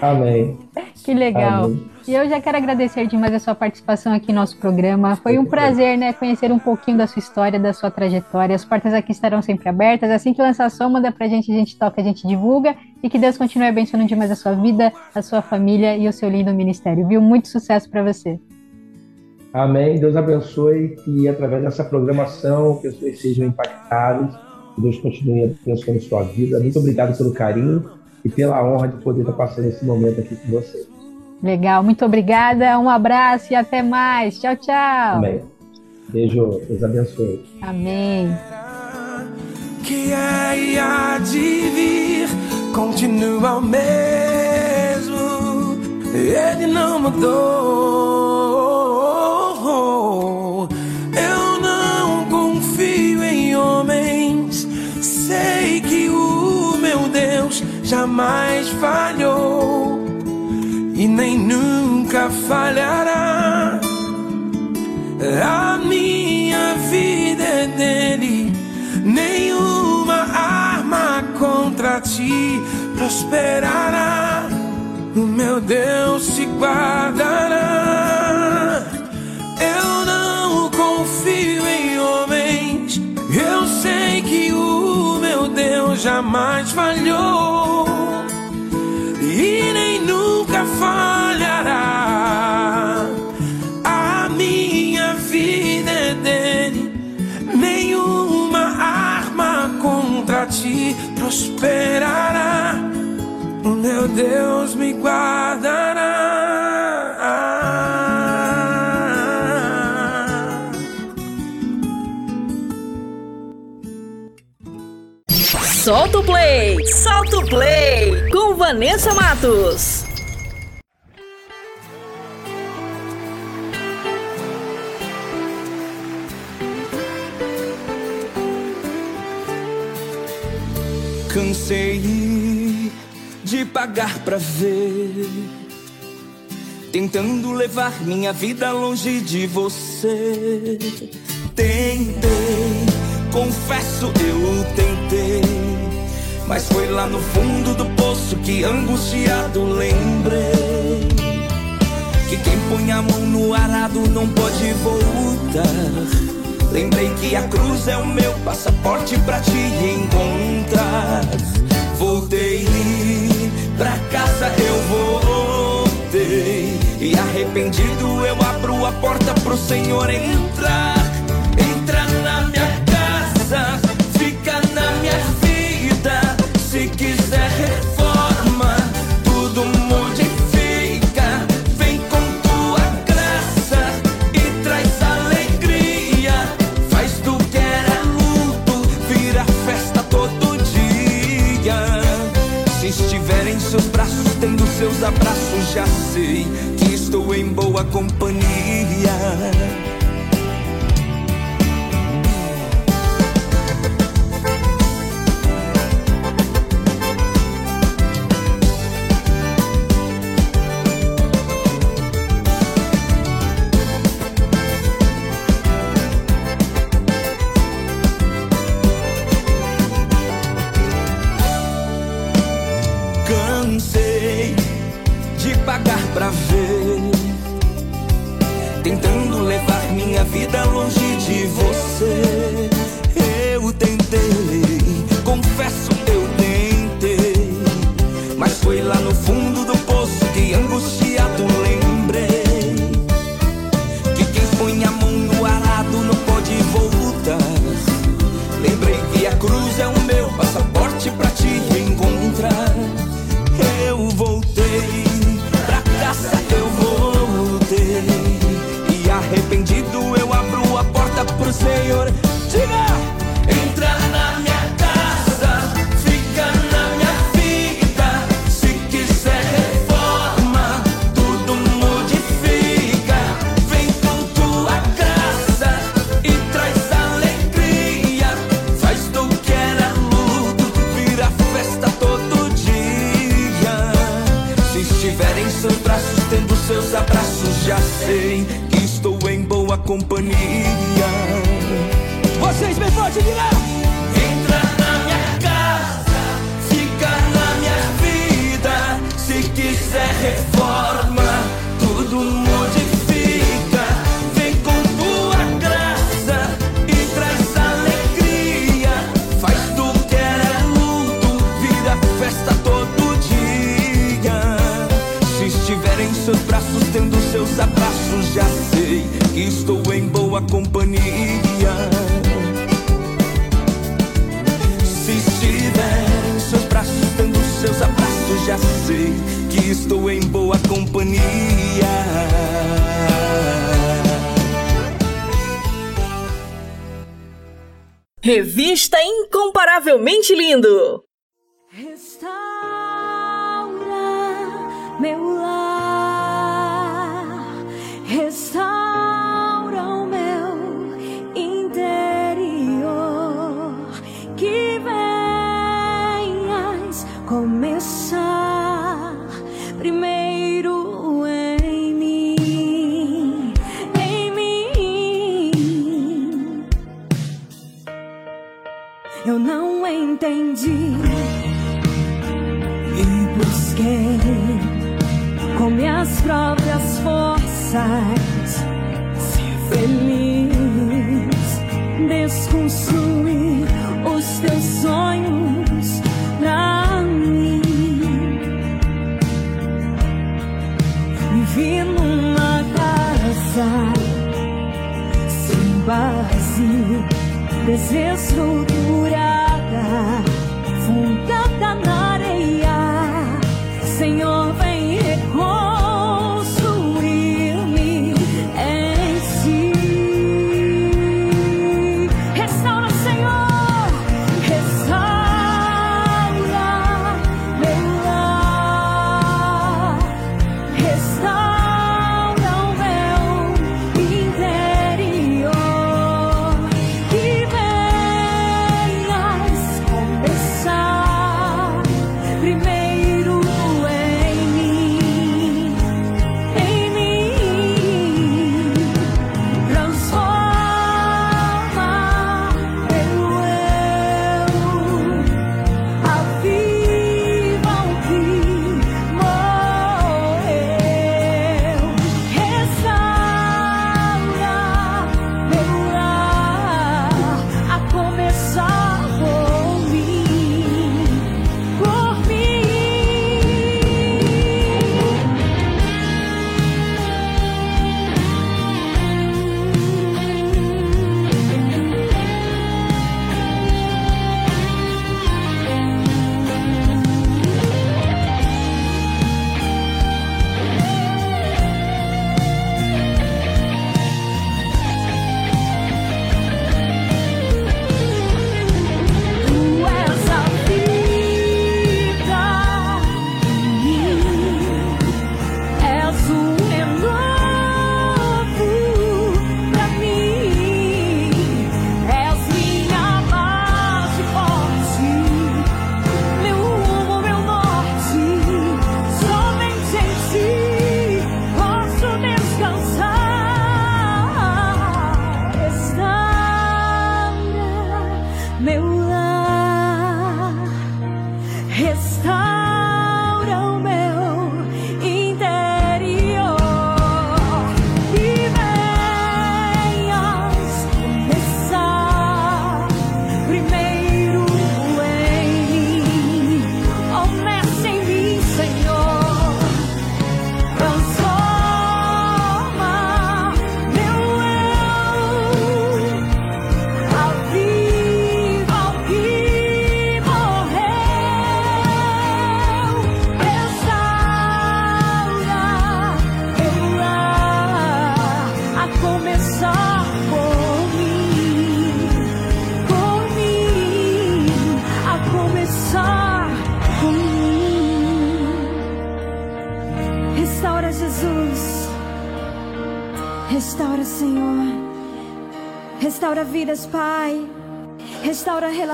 Amém. que legal. Amém. E eu já quero agradecer demais a sua participação aqui no nosso programa. Foi um prazer, né, conhecer um pouquinho da sua história, da sua trajetória. As portas aqui estarão sempre abertas. Assim que lançar som, manda pra gente, a gente toca, a gente divulga. E que Deus continue abençoando demais a sua vida, a sua família e o seu lindo ministério, viu? Muito sucesso para você. Amém. Deus abençoe que através dessa programação pessoas sejam impactadas Que Deus continue abençoando sua vida. Muito obrigado pelo carinho e pela honra de poder estar passando esse momento aqui com você. Legal, muito obrigada. Um abraço e até mais. Tchau, tchau. Amém. Beijo, Deus abençoe. Amém. que é e há de vir continua o mesmo. Ele não mudou. Eu não confio em homens. Sei que o meu Deus jamais falhou e nem nunca falhará. A minha vida é dele, nenhuma arma contra ti prosperará. O meu Deus te guardará. Eu não confio em homens, eu sei que o meu Deus jamais falhou e nem falhará. A minha vida é dele, nenhuma arma contra ti prosperará. O meu Deus me guardará. Solta o play! Solta o play! Com Vanessa Matos. Cansei de pagar pra ver, tentando levar minha vida longe de você. Tentei, confesso, eu tentei, mas foi lá no fundo do poço que angustiado lembrei. Que quem põe a mão no arado não pode voltar. Lembrei que a cruz é o meu passaporte pra te encontrar. Voltei pra casa, eu voltei. E arrependido eu abro a porta pro Senhor entrar. Seus abraços, já sei que estou em boa companhia.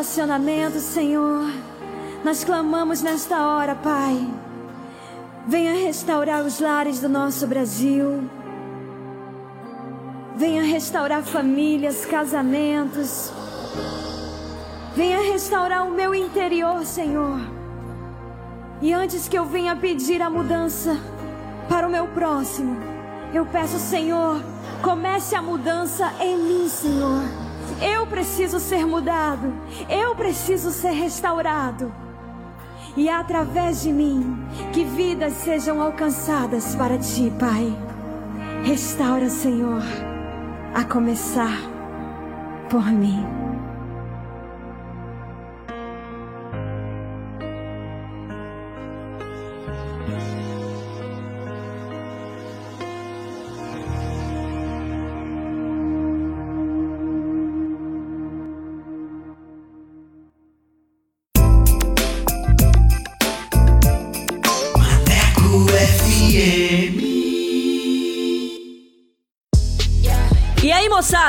relacionamento, Senhor. Nós clamamos nesta hora, Pai. Venha restaurar os lares do nosso Brasil. Venha restaurar famílias, casamentos. Venha restaurar o meu interior, Senhor. E antes que eu venha pedir a mudança para o meu próximo, eu peço, Senhor, comece a mudança em mim, Senhor. Eu preciso ser mudado, eu preciso ser restaurado. E é através de mim que vidas sejam alcançadas para ti, Pai. Restaura, Senhor, a começar por mim.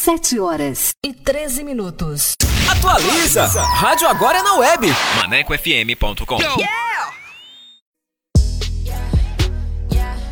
7 horas e 13 minutos. Atualiza! Rádio agora é na web. ManecoFM.com.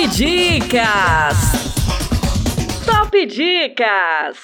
Top Dicas! Top Dicas!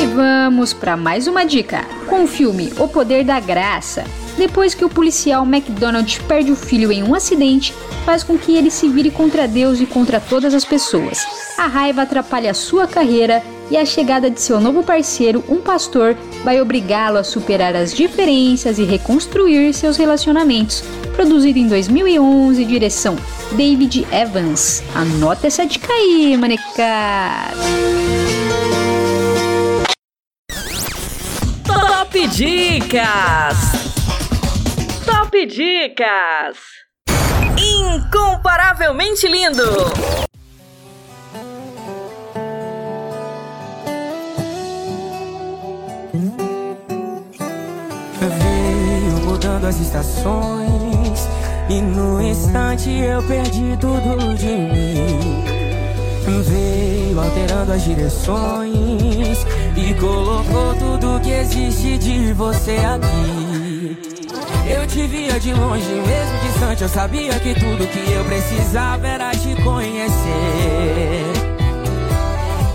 E vamos para mais uma dica. Com o filme O Poder da Graça, depois que o policial McDonald perde o filho em um acidente, faz com que ele se vire contra Deus e contra todas as pessoas. A raiva atrapalha sua carreira e a chegada de seu novo parceiro, um pastor, vai obrigá-lo a superar as diferenças e reconstruir seus relacionamentos. Produzido em 2011, direção David Evans. Anota essa dica aí, manecada! Top Dicas! Top Dicas! Incomparavelmente lindo! Veio mudando as estações E no instante eu perdi tudo de mim Veio alterando as direções E colocou tudo que existe de você aqui Eu te via de longe, mesmo distante Eu sabia que tudo que eu precisava era te conhecer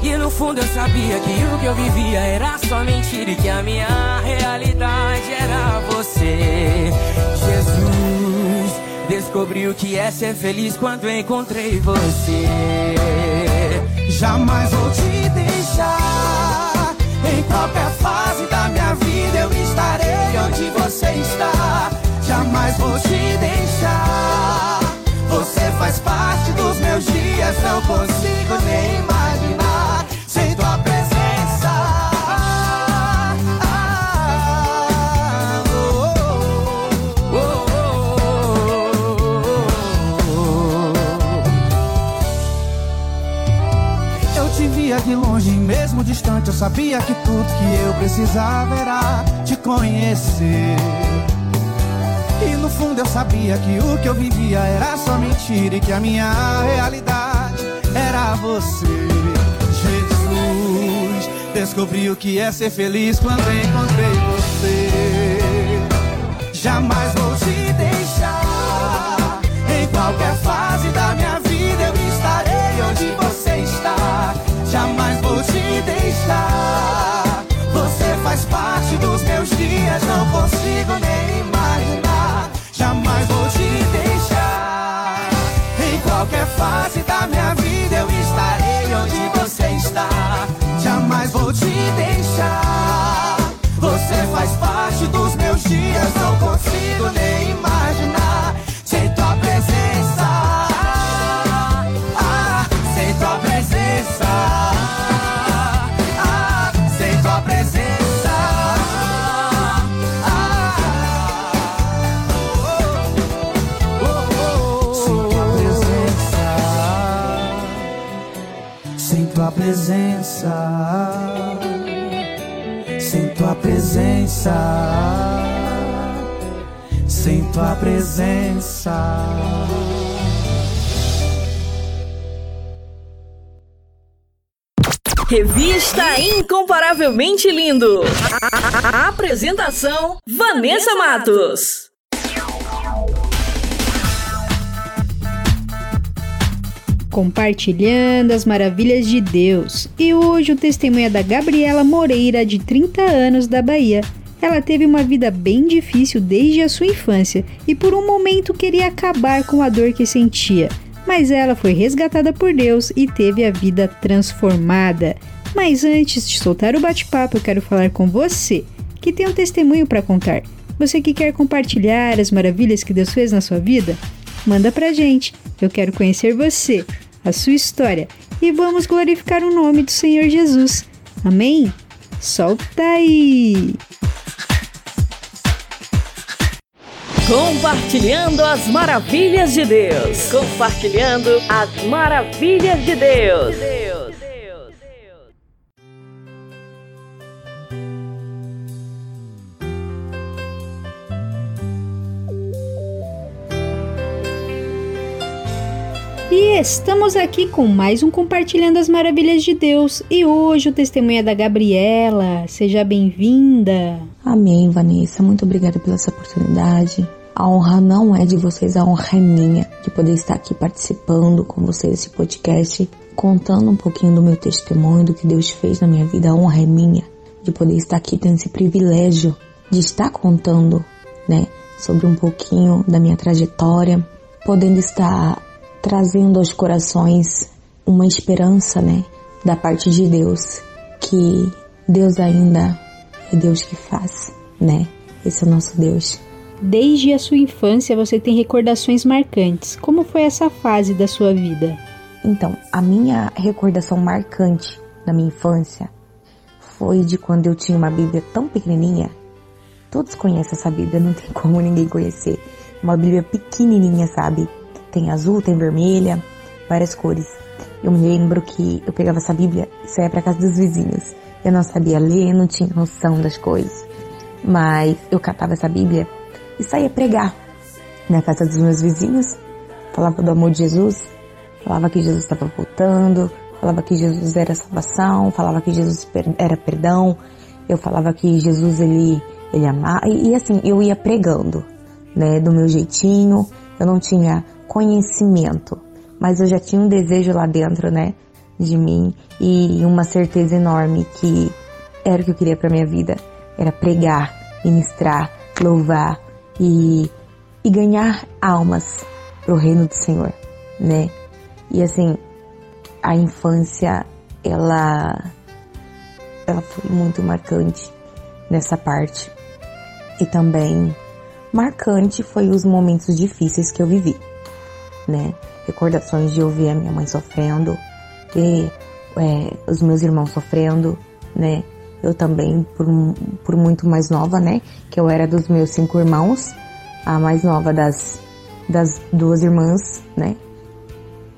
e no fundo eu sabia que o que eu vivia era só mentira e que a minha realidade era você. Jesus, descobri o que é ser feliz quando encontrei você. Jamais vou te deixar. Em qualquer fase vida eu estarei onde você está. Jamais vou te deixar. Você faz parte dos meus dias, não consigo nem imaginar distante, eu sabia que tudo que eu precisava era te conhecer. E no fundo eu sabia que o que eu vivia era só mentira e que a minha realidade era você. Jesus, Descobri o que é ser feliz quando encontrei você. Jamais vou te deixar. Em qualquer fase da minha vida eu estarei onde você está. Jamais vou te deixar. Você faz parte dos meus dias, não consigo nem imaginar. Jamais vou te deixar. Em qualquer fase da minha vida eu estarei onde você está. Jamais vou te deixar. Você faz parte dos meus dias, não consigo nem imaginar. Presença, sem tua presença, sem tua presença. Revista Incomparavelmente Lindo. A- Apresentação: Vanessa Matos. Compartilhando as maravilhas de Deus. E hoje o testemunho é da Gabriela Moreira, de 30 anos, da Bahia. Ela teve uma vida bem difícil desde a sua infância e por um momento queria acabar com a dor que sentia. Mas ela foi resgatada por Deus e teve a vida transformada. Mas antes de soltar o bate-papo, eu quero falar com você, que tem um testemunho para contar. Você que quer compartilhar as maravilhas que Deus fez na sua vida? Manda pra gente. Eu quero conhecer você, a sua história e vamos glorificar o nome do Senhor Jesus. Amém? Solta aí! Compartilhando as maravilhas de Deus. Compartilhando as maravilhas de Deus. Estamos aqui com mais um Compartilhando as Maravilhas de Deus. E hoje o testemunho é da Gabriela. Seja bem-vinda. Amém, Vanessa. Muito obrigada pela essa oportunidade. A honra não é de vocês, a honra é minha de poder estar aqui participando com vocês desse podcast, contando um pouquinho do meu testemunho, do que Deus fez na minha vida. A honra é minha de poder estar aqui tendo esse privilégio de estar contando, né, sobre um pouquinho da minha trajetória, podendo estar trazendo aos corações uma esperança, né, da parte de Deus, que Deus ainda é Deus que faz, né? Esse é o nosso Deus. Desde a sua infância você tem recordações marcantes. Como foi essa fase da sua vida? Então, a minha recordação marcante da minha infância foi de quando eu tinha uma Bíblia tão pequenininha. Todos conhecem essa Bíblia, não tem como ninguém conhecer. Uma Bíblia pequenininha, sabe? Tem azul, tem vermelha, várias cores. Eu me lembro que eu pegava essa Bíblia e saía para casa dos vizinhos. Eu não sabia ler, não tinha noção das coisas. Mas eu catava essa Bíblia e saía pregar na casa dos meus vizinhos. Falava do amor de Jesus, falava que Jesus estava voltando, falava que Jesus era salvação, falava que Jesus era perdão. Eu falava que Jesus ele ele amava e, e assim eu ia pregando, né, do meu jeitinho. Eu não tinha conhecimento, mas eu já tinha um desejo lá dentro, né, de mim e uma certeza enorme que era o que eu queria para minha vida, era pregar, ministrar, louvar e, e ganhar almas pro reino do Senhor, né? E assim, a infância ela ela foi muito marcante nessa parte. E também marcante foi os momentos difíceis que eu vivi, né? Recordações de eu ver a minha mãe sofrendo, ver é, os meus irmãos sofrendo, né? Eu também, por, por muito mais nova, né? Que eu era dos meus cinco irmãos, a mais nova das, das duas irmãs, né?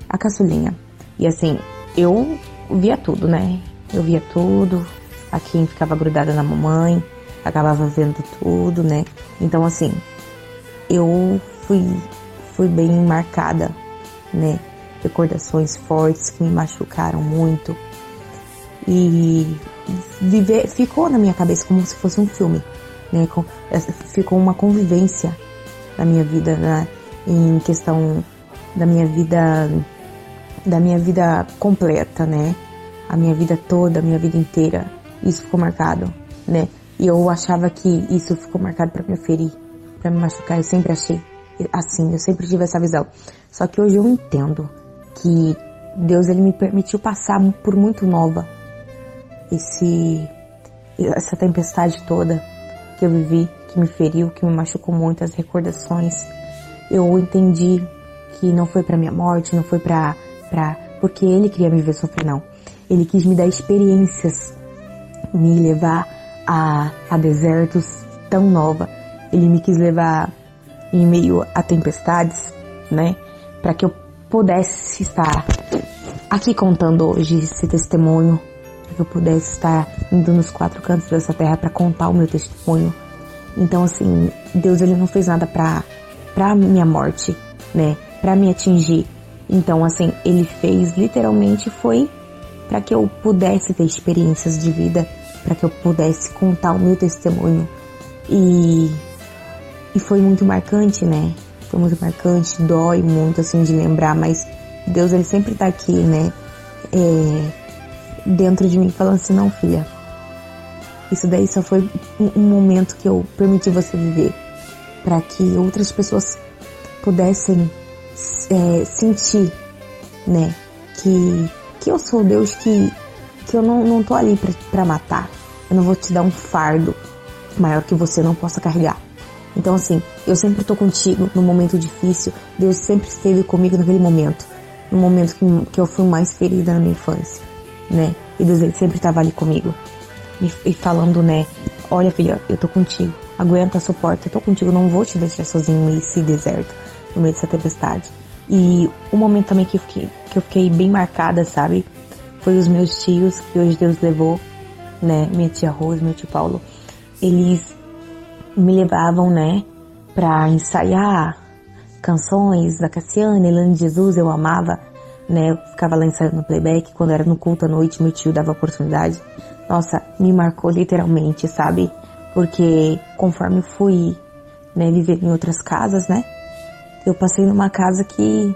A caçulinha. E assim, eu via tudo, né? Eu via tudo, a quem ficava grudada na mamãe, acabava vendo tudo, né? Então assim, eu fui, fui bem marcada, né? Recordações fortes que me machucaram muito. E viver, ficou na minha cabeça como se fosse um filme, né? Ficou uma convivência na minha vida, né? em questão da minha vida, da minha vida completa, né? A minha vida toda, a minha vida inteira, isso ficou marcado, né? E eu achava que isso ficou marcado para me ferir, para me machucar. Eu sempre achei assim, eu sempre tive essa visão. Só que hoje eu entendo que Deus ele me permitiu passar por muito nova esse essa tempestade toda que eu vivi, que me feriu, que me machucou muito, as recordações. Eu entendi que não foi para minha morte, não foi para para porque ele queria me ver sofrer não. Ele quis me dar experiências, me levar a, a desertos tão nova. Ele me quis levar em meio a tempestades, né, para que eu pudesse estar aqui contando hoje esse testemunho, para que eu pudesse estar indo nos quatro cantos dessa terra para contar o meu testemunho. Então assim, Deus ele não fez nada para para minha morte, né, para me atingir. Então assim, ele fez literalmente foi para que eu pudesse ter experiências de vida, para que eu pudesse contar o meu testemunho. E e foi muito marcante, né? Foi muito marcante, dói muito assim de lembrar, mas Deus ele sempre tá aqui, né? É, dentro de mim falando assim, não filha, isso daí só foi um, momento que eu permiti você viver para que outras pessoas pudessem é, sentir, né? Que, que eu sou Deus que, que eu não, não tô ali para matar. Eu não vou te dar um fardo maior que você não possa carregar. Então assim, eu sempre tô contigo no momento difícil. Deus sempre esteve comigo naquele momento. No momento que, que eu fui mais ferida na minha infância, né? E Deus ele sempre estava ali comigo. E, e falando, né? Olha filha, eu tô contigo. Aguenta, suporta, eu tô contigo. Não vou te deixar sozinho nesse deserto, no meio dessa tempestade. E um momento também que eu fiquei, que eu fiquei bem marcada, sabe? Foi os meus tios, que hoje Deus levou, né? Minha tia Rose, meu tio Paulo. Eles me levavam, né, pra ensaiar canções da Cassiane, Elane Jesus, eu amava, né, eu ficava lá ensaiando playback, quando era no culto à noite, meu tio dava oportunidade. Nossa, me marcou literalmente, sabe? Porque conforme fui, né, viver em outras casas, né, eu passei numa casa que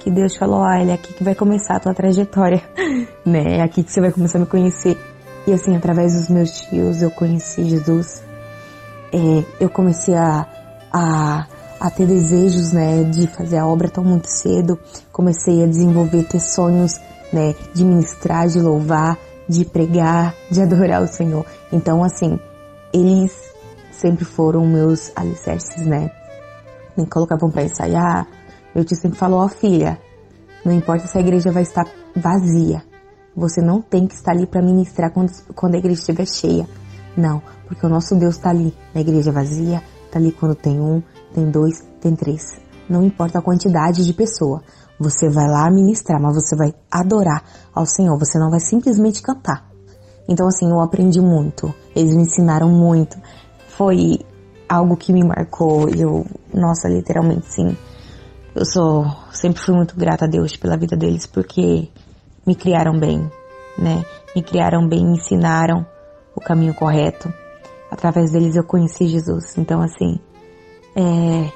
que Deus falou, ah, é aqui que vai começar a tua trajetória, né, é aqui que você vai começar a me conhecer. E assim, através dos meus tios, eu conheci Jesus, é, eu comecei a, a, a ter desejos, né, de fazer a obra tão muito cedo. Comecei a desenvolver, ter sonhos, né, de ministrar, de louvar, de pregar, de adorar o Senhor. Então, assim, eles sempre foram meus alicerces, né. Me colocavam para ensaiar. Meu tio sempre falou, ó oh, filha, não importa se a igreja vai estar vazia. Você não tem que estar ali para ministrar quando, quando a igreja estiver cheia. Não, porque o nosso Deus está ali na igreja vazia, está ali quando tem um, tem dois, tem três. Não importa a quantidade de pessoa. Você vai lá ministrar, mas você vai adorar ao Senhor. Você não vai simplesmente cantar. Então assim, eu aprendi muito. Eles me ensinaram muito. Foi algo que me marcou. Eu, nossa, literalmente sim. Eu sou, sempre fui muito grata a Deus pela vida deles, porque me criaram bem, né? Me criaram bem, me ensinaram o caminho correto. Através deles eu conheci Jesus. Então, assim, é,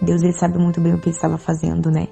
Deus ele sabe muito bem o que ele estava fazendo, né?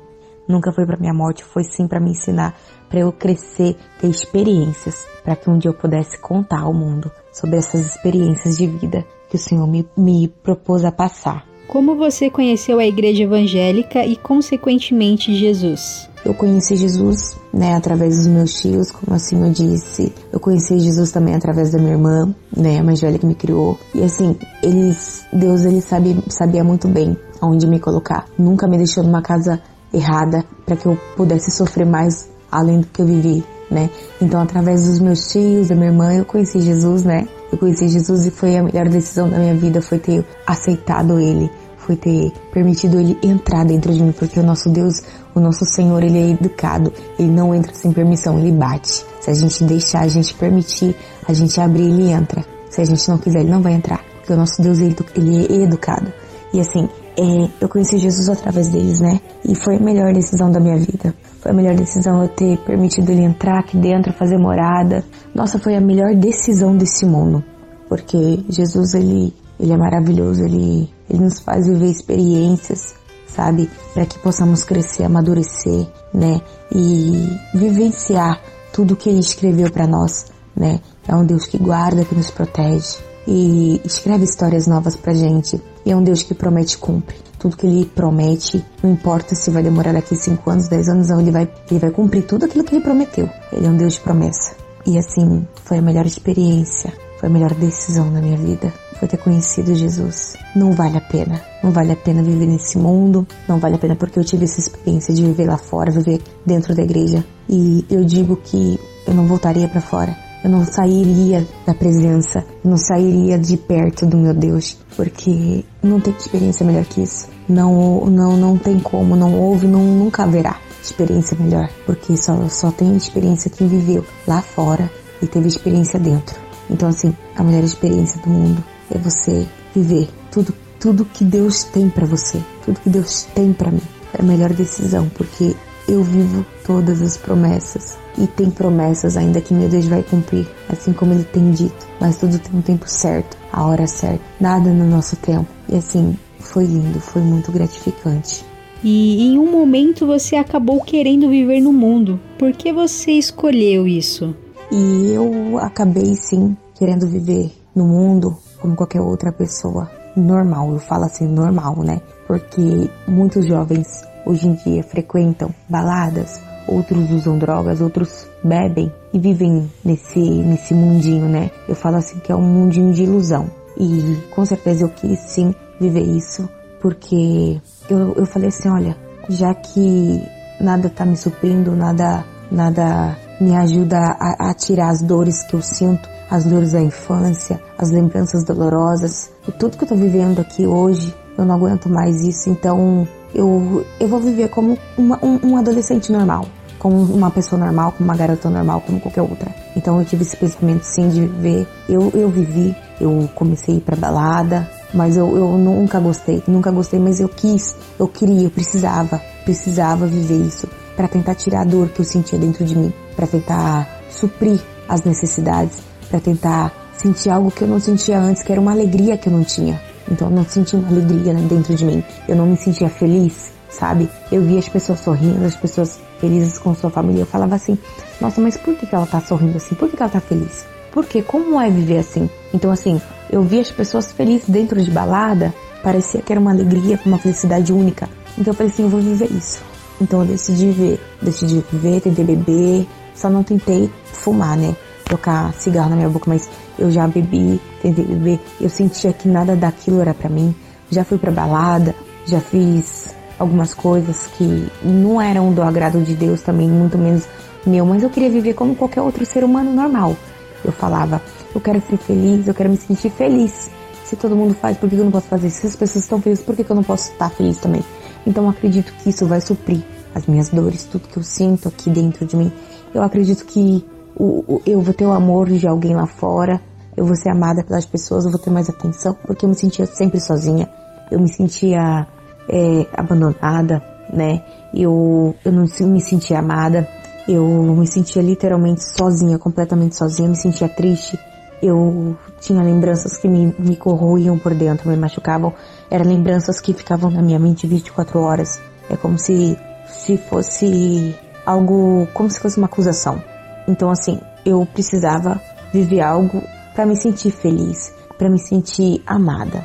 Nunca foi para minha morte, foi sim para me ensinar, para eu crescer, ter experiências, para que um dia eu pudesse contar ao mundo sobre essas experiências de vida que o Senhor me, me propôs a passar. Como você conheceu a igreja evangélica e, consequentemente, Jesus? Eu conheci Jesus, né, através dos meus tios, como assim eu disse. Eu conheci Jesus também através da minha irmã, né, a mais velha que me criou. E assim, eles, Deus, ele sabe, sabia muito bem aonde me colocar. Nunca me deixou numa casa errada para que eu pudesse sofrer mais além do que eu vivi, né? Então, através dos meus tios, da minha irmã, eu conheci Jesus, né? Eu conheci Jesus e foi a melhor decisão da minha vida, foi ter aceitado Ele, foi ter permitido Ele entrar dentro de mim, porque o nosso Deus, o nosso Senhor, Ele é educado, Ele não entra sem permissão, Ele bate. Se a gente deixar, a gente permitir, a gente abrir, Ele entra. Se a gente não quiser, Ele não vai entrar, porque o nosso Deus, Ele, é educado. E assim, é, eu conheci Jesus através deles, né? E foi a melhor decisão da minha vida. Foi a melhor decisão eu ter permitido ele entrar aqui dentro, fazer morada. Nossa, foi a melhor decisão desse mundo. Porque Jesus, ele, ele é maravilhoso, ele, ele nos faz viver experiências, sabe? Para que possamos crescer, amadurecer, né? E vivenciar tudo que ele escreveu para nós, né? É um Deus que guarda, que nos protege e escreve histórias novas pra gente. E é um Deus que promete e cumpre. Tudo que ele promete, não importa se vai demorar daqui 5 anos, 10 anos, ele vai, ele vai cumprir tudo aquilo que ele prometeu. Ele é um Deus de promessa. E assim, foi a melhor experiência, foi a melhor decisão na minha vida. Foi ter conhecido Jesus. Não vale a pena. Não vale a pena viver nesse mundo. Não vale a pena porque eu tive essa experiência de viver lá fora, viver dentro da igreja. E eu digo que eu não voltaria para fora eu não sairia da presença, eu não sairia de perto do meu Deus, porque não tem experiência melhor que isso. Não, não, não tem como, não houve, não, nunca haverá experiência melhor, porque só, só tem experiência quem viveu lá fora e teve experiência dentro. Então assim, a melhor experiência do mundo é você viver tudo, tudo que Deus tem para você, tudo que Deus tem para mim. É a melhor decisão, porque eu vivo todas as promessas e tem promessas ainda que meu Deus vai cumprir, assim como ele tem dito, mas tudo tem um tempo certo, a hora certa, nada no nosso tempo. E assim, foi lindo, foi muito gratificante. E em um momento você acabou querendo viver no mundo. Por que você escolheu isso? E eu acabei sim querendo viver no mundo como qualquer outra pessoa normal. Eu falo assim normal, né? Porque muitos jovens hoje em dia frequentam baladas, outros usam drogas, outros bebem e vivem nesse, nesse mundinho, né? Eu falo assim que é um mundinho de ilusão. E com certeza eu quis sim viver isso, porque eu, eu falei assim, olha, já que nada tá me suprindo, nada, nada me ajuda a, a tirar as dores que eu sinto, as dores da infância, as lembranças dolorosas, e tudo que eu tô vivendo aqui hoje, eu não aguento mais isso, então eu, eu vou viver como uma, um, um adolescente normal, como uma pessoa normal, como uma garota normal, como qualquer outra. Então eu tive esse pensamento sim de ver, eu, eu vivi, eu comecei a ir pra balada, mas eu, eu nunca gostei, nunca gostei, mas eu quis, eu queria, eu precisava, precisava viver isso para tentar tirar a dor que eu sentia dentro de mim, para tentar suprir as necessidades, para tentar sentir algo que eu não sentia antes, que era uma alegria que eu não tinha. Então eu não sentia uma alegria né, dentro de mim. Eu não me sentia feliz, sabe? Eu via as pessoas sorrindo, as pessoas felizes com sua família. Eu falava assim, nossa, mas por que, que ela tá sorrindo assim? Por que, que ela tá feliz? Porque como é viver assim? Então assim, eu via as pessoas felizes dentro de balada, parecia que era uma alegria, uma felicidade única. Então eu falei assim, eu vou viver isso. Então eu decidi viver, decidi viver, tentei beber, só não tentei fumar, né? Tocar cigarro na minha boca, mas eu já bebi, tentei beber, eu sentia que nada daquilo era para mim. Já fui pra balada, já fiz algumas coisas que não eram do agrado de Deus também, muito menos meu, mas eu queria viver como qualquer outro ser humano normal. Eu falava, eu quero ser feliz, eu quero me sentir feliz. Se todo mundo faz, por que eu não posso fazer? Se as pessoas estão felizes, por que eu não posso estar feliz também? Então acredito que isso vai suprir as minhas dores, tudo que eu sinto aqui dentro de mim. Eu acredito que o, o, eu vou ter o amor de alguém lá fora, eu vou ser amada pelas pessoas, eu vou ter mais atenção, porque eu me sentia sempre sozinha, eu me sentia é, abandonada, né? Eu, eu não me sentia amada, eu me sentia literalmente sozinha, completamente sozinha, me sentia triste. Eu tinha lembranças que me, me corroíam por dentro, me machucavam. Eram lembranças que ficavam na minha mente 24 horas. É como se, se fosse algo, como se fosse uma acusação. Então assim, eu precisava viver algo para me sentir feliz, para me sentir amada,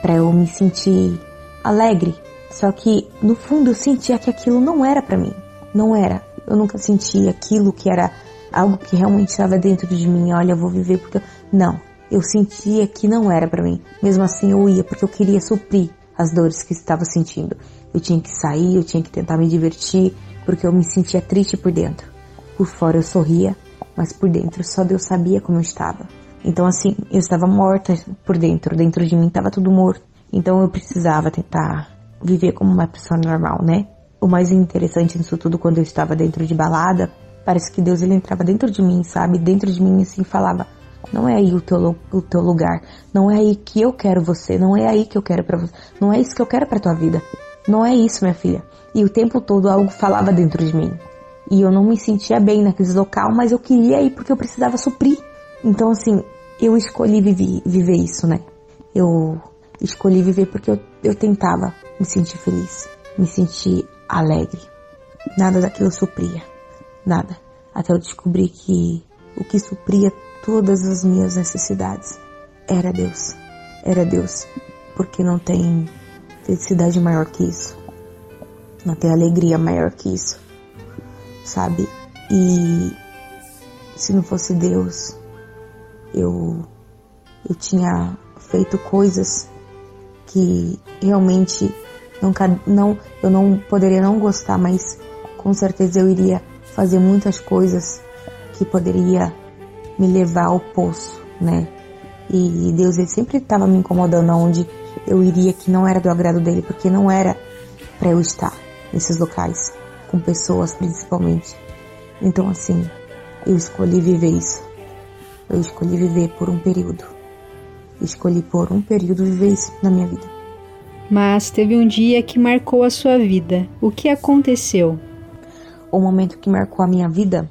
para eu me sentir alegre. Só que no fundo eu sentia que aquilo não era para mim, não era. Eu nunca senti aquilo que era algo que realmente estava dentro de mim. Olha, eu vou viver porque eu... não. Eu sentia que não era para mim. Mesmo assim eu ia porque eu queria suprir as dores que estava sentindo. Eu tinha que sair, eu tinha que tentar me divertir, porque eu me sentia triste por dentro. Por fora eu sorria, mas por dentro só Deus sabia como eu estava. Então assim, eu estava morta por dentro, dentro de mim estava tudo morto. Então eu precisava tentar viver como uma pessoa normal, né? O mais interessante nisso tudo, quando eu estava dentro de balada, parece que Deus ele entrava dentro de mim, sabe? Dentro de mim assim falava: "Não é aí o teu o teu lugar, não é aí que eu quero você, não é aí que eu quero para você, não é isso que eu quero para tua vida. Não é isso, minha filha". E o tempo todo algo falava dentro de mim. E eu não me sentia bem naquele local, mas eu queria ir porque eu precisava suprir. Então, assim, eu escolhi viver, viver isso, né? Eu escolhi viver porque eu, eu tentava me sentir feliz, me sentir alegre. Nada daquilo supria, nada. Até eu descobri que o que supria todas as minhas necessidades era Deus. Era Deus. Porque não tem felicidade maior que isso. Não tem alegria maior que isso. Sabe? E se não fosse Deus, eu eu tinha feito coisas que realmente não, não eu não poderia não gostar, mas com certeza eu iria fazer muitas coisas que poderia me levar ao poço, né? E Deus ele sempre estava me incomodando aonde eu iria que não era do agrado dele, porque não era para eu estar nesses locais com pessoas principalmente. Então assim, eu escolhi viver isso. Eu escolhi viver por um período. escolhi por um período viver isso na minha vida. Mas teve um dia que marcou a sua vida. O que aconteceu? O momento que marcou a minha vida,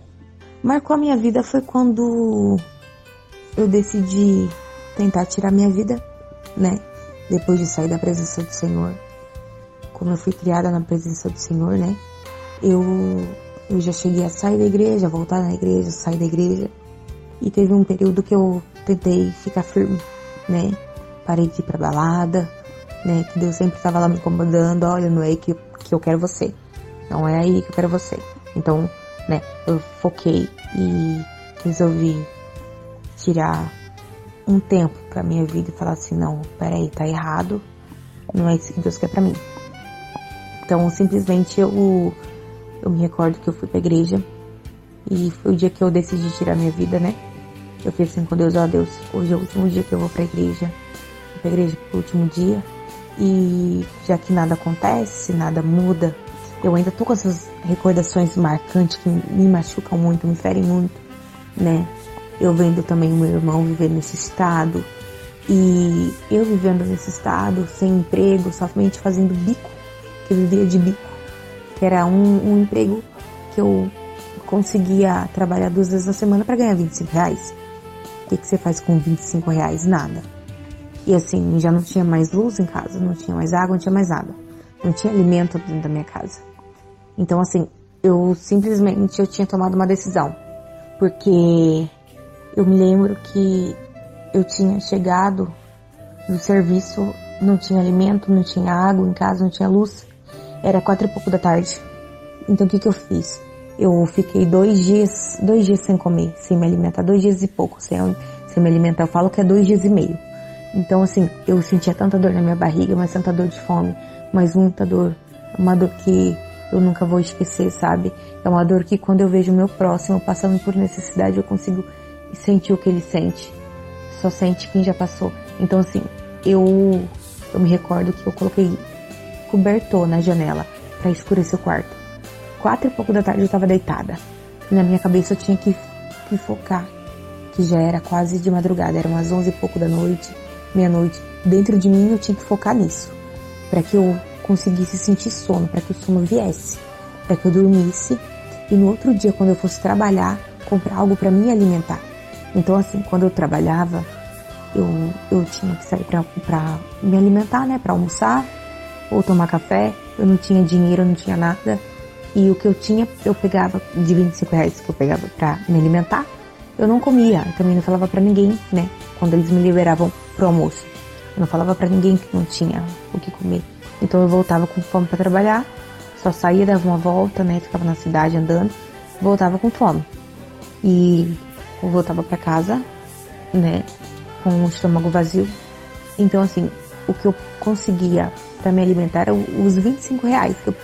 marcou a minha vida foi quando eu decidi tentar tirar minha vida, né? Depois de sair da presença do Senhor. Como eu fui criada na presença do Senhor, né? Eu, eu já cheguei a sair da igreja, voltar na igreja, sair da igreja. E teve um período que eu tentei ficar firme, né? Parei de ir pra balada, né? Que Deus sempre estava lá me incomodando, olha, não é aí que, que eu quero você. Não é aí que eu quero você. Então, né, eu foquei e resolvi tirar um tempo pra minha vida e falar assim, não, peraí, tá errado, não é isso que Deus quer pra mim. Então, simplesmente eu, eu me recordo que eu fui pra igreja e foi o dia que eu decidi tirar minha vida, né? Eu fiz assim com Deus, ó Deus, hoje é o último dia que eu vou pra igreja. Vou pra igreja pro último dia. E já que nada acontece, nada muda, eu ainda tô com essas recordações marcantes que me machucam muito, me ferem muito, né? Eu vendo também o meu irmão viver nesse estado e eu vivendo nesse estado, sem emprego, somente fazendo bico, que eu vivia de bico, que era um, um emprego que eu conseguia trabalhar duas vezes na semana para ganhar 25 reais. O que, que você faz com 25 reais? Nada. E assim, já não tinha mais luz em casa, não tinha mais água, não tinha mais nada. Não tinha alimento dentro da minha casa. Então assim, eu simplesmente eu tinha tomado uma decisão. Porque eu me lembro que eu tinha chegado no serviço, não tinha alimento, não tinha água em casa, não tinha luz. Era quatro e pouco da tarde. Então o que que eu fiz? Eu fiquei dois dias, dois dias sem comer, sem me alimentar, dois dias e pouco sem, sem me alimentar. Eu falo que é dois dias e meio. Então assim, eu sentia tanta dor na minha barriga, mas tanta dor de fome, mas muita dor, uma dor que eu nunca vou esquecer, sabe? É uma dor que quando eu vejo meu próximo passando por necessidade, eu consigo sentir o que ele sente. Só sente quem já passou. Então assim, eu eu me recordo que eu coloquei cobertor na janela para escurecer o quarto. Quatro e pouco da tarde eu estava deitada. E na minha cabeça eu tinha que, que focar, que já era quase de madrugada, eram umas onze e pouco da noite, meia-noite. Dentro de mim eu tinha que focar nisso, para que eu conseguisse sentir sono, para que o sono viesse, para que eu dormisse e no outro dia, quando eu fosse trabalhar, comprar algo para me alimentar. Então, assim, quando eu trabalhava, eu, eu tinha que sair para me alimentar, né, para almoçar ou tomar café. Eu não tinha dinheiro, eu não tinha nada. E o que eu tinha, eu pegava de 25 reais que eu pegava para me alimentar, eu não comia. Eu também não falava para ninguém, né, quando eles me liberavam pro almoço. Eu não falava para ninguém que não tinha o que comer. Então eu voltava com fome para trabalhar, só saía, dava uma volta, né? Ficava na cidade andando, voltava com fome. E eu voltava para casa, né? Com o estômago vazio. Então, assim, o que eu conseguia para me alimentar eram os 25 reais que eu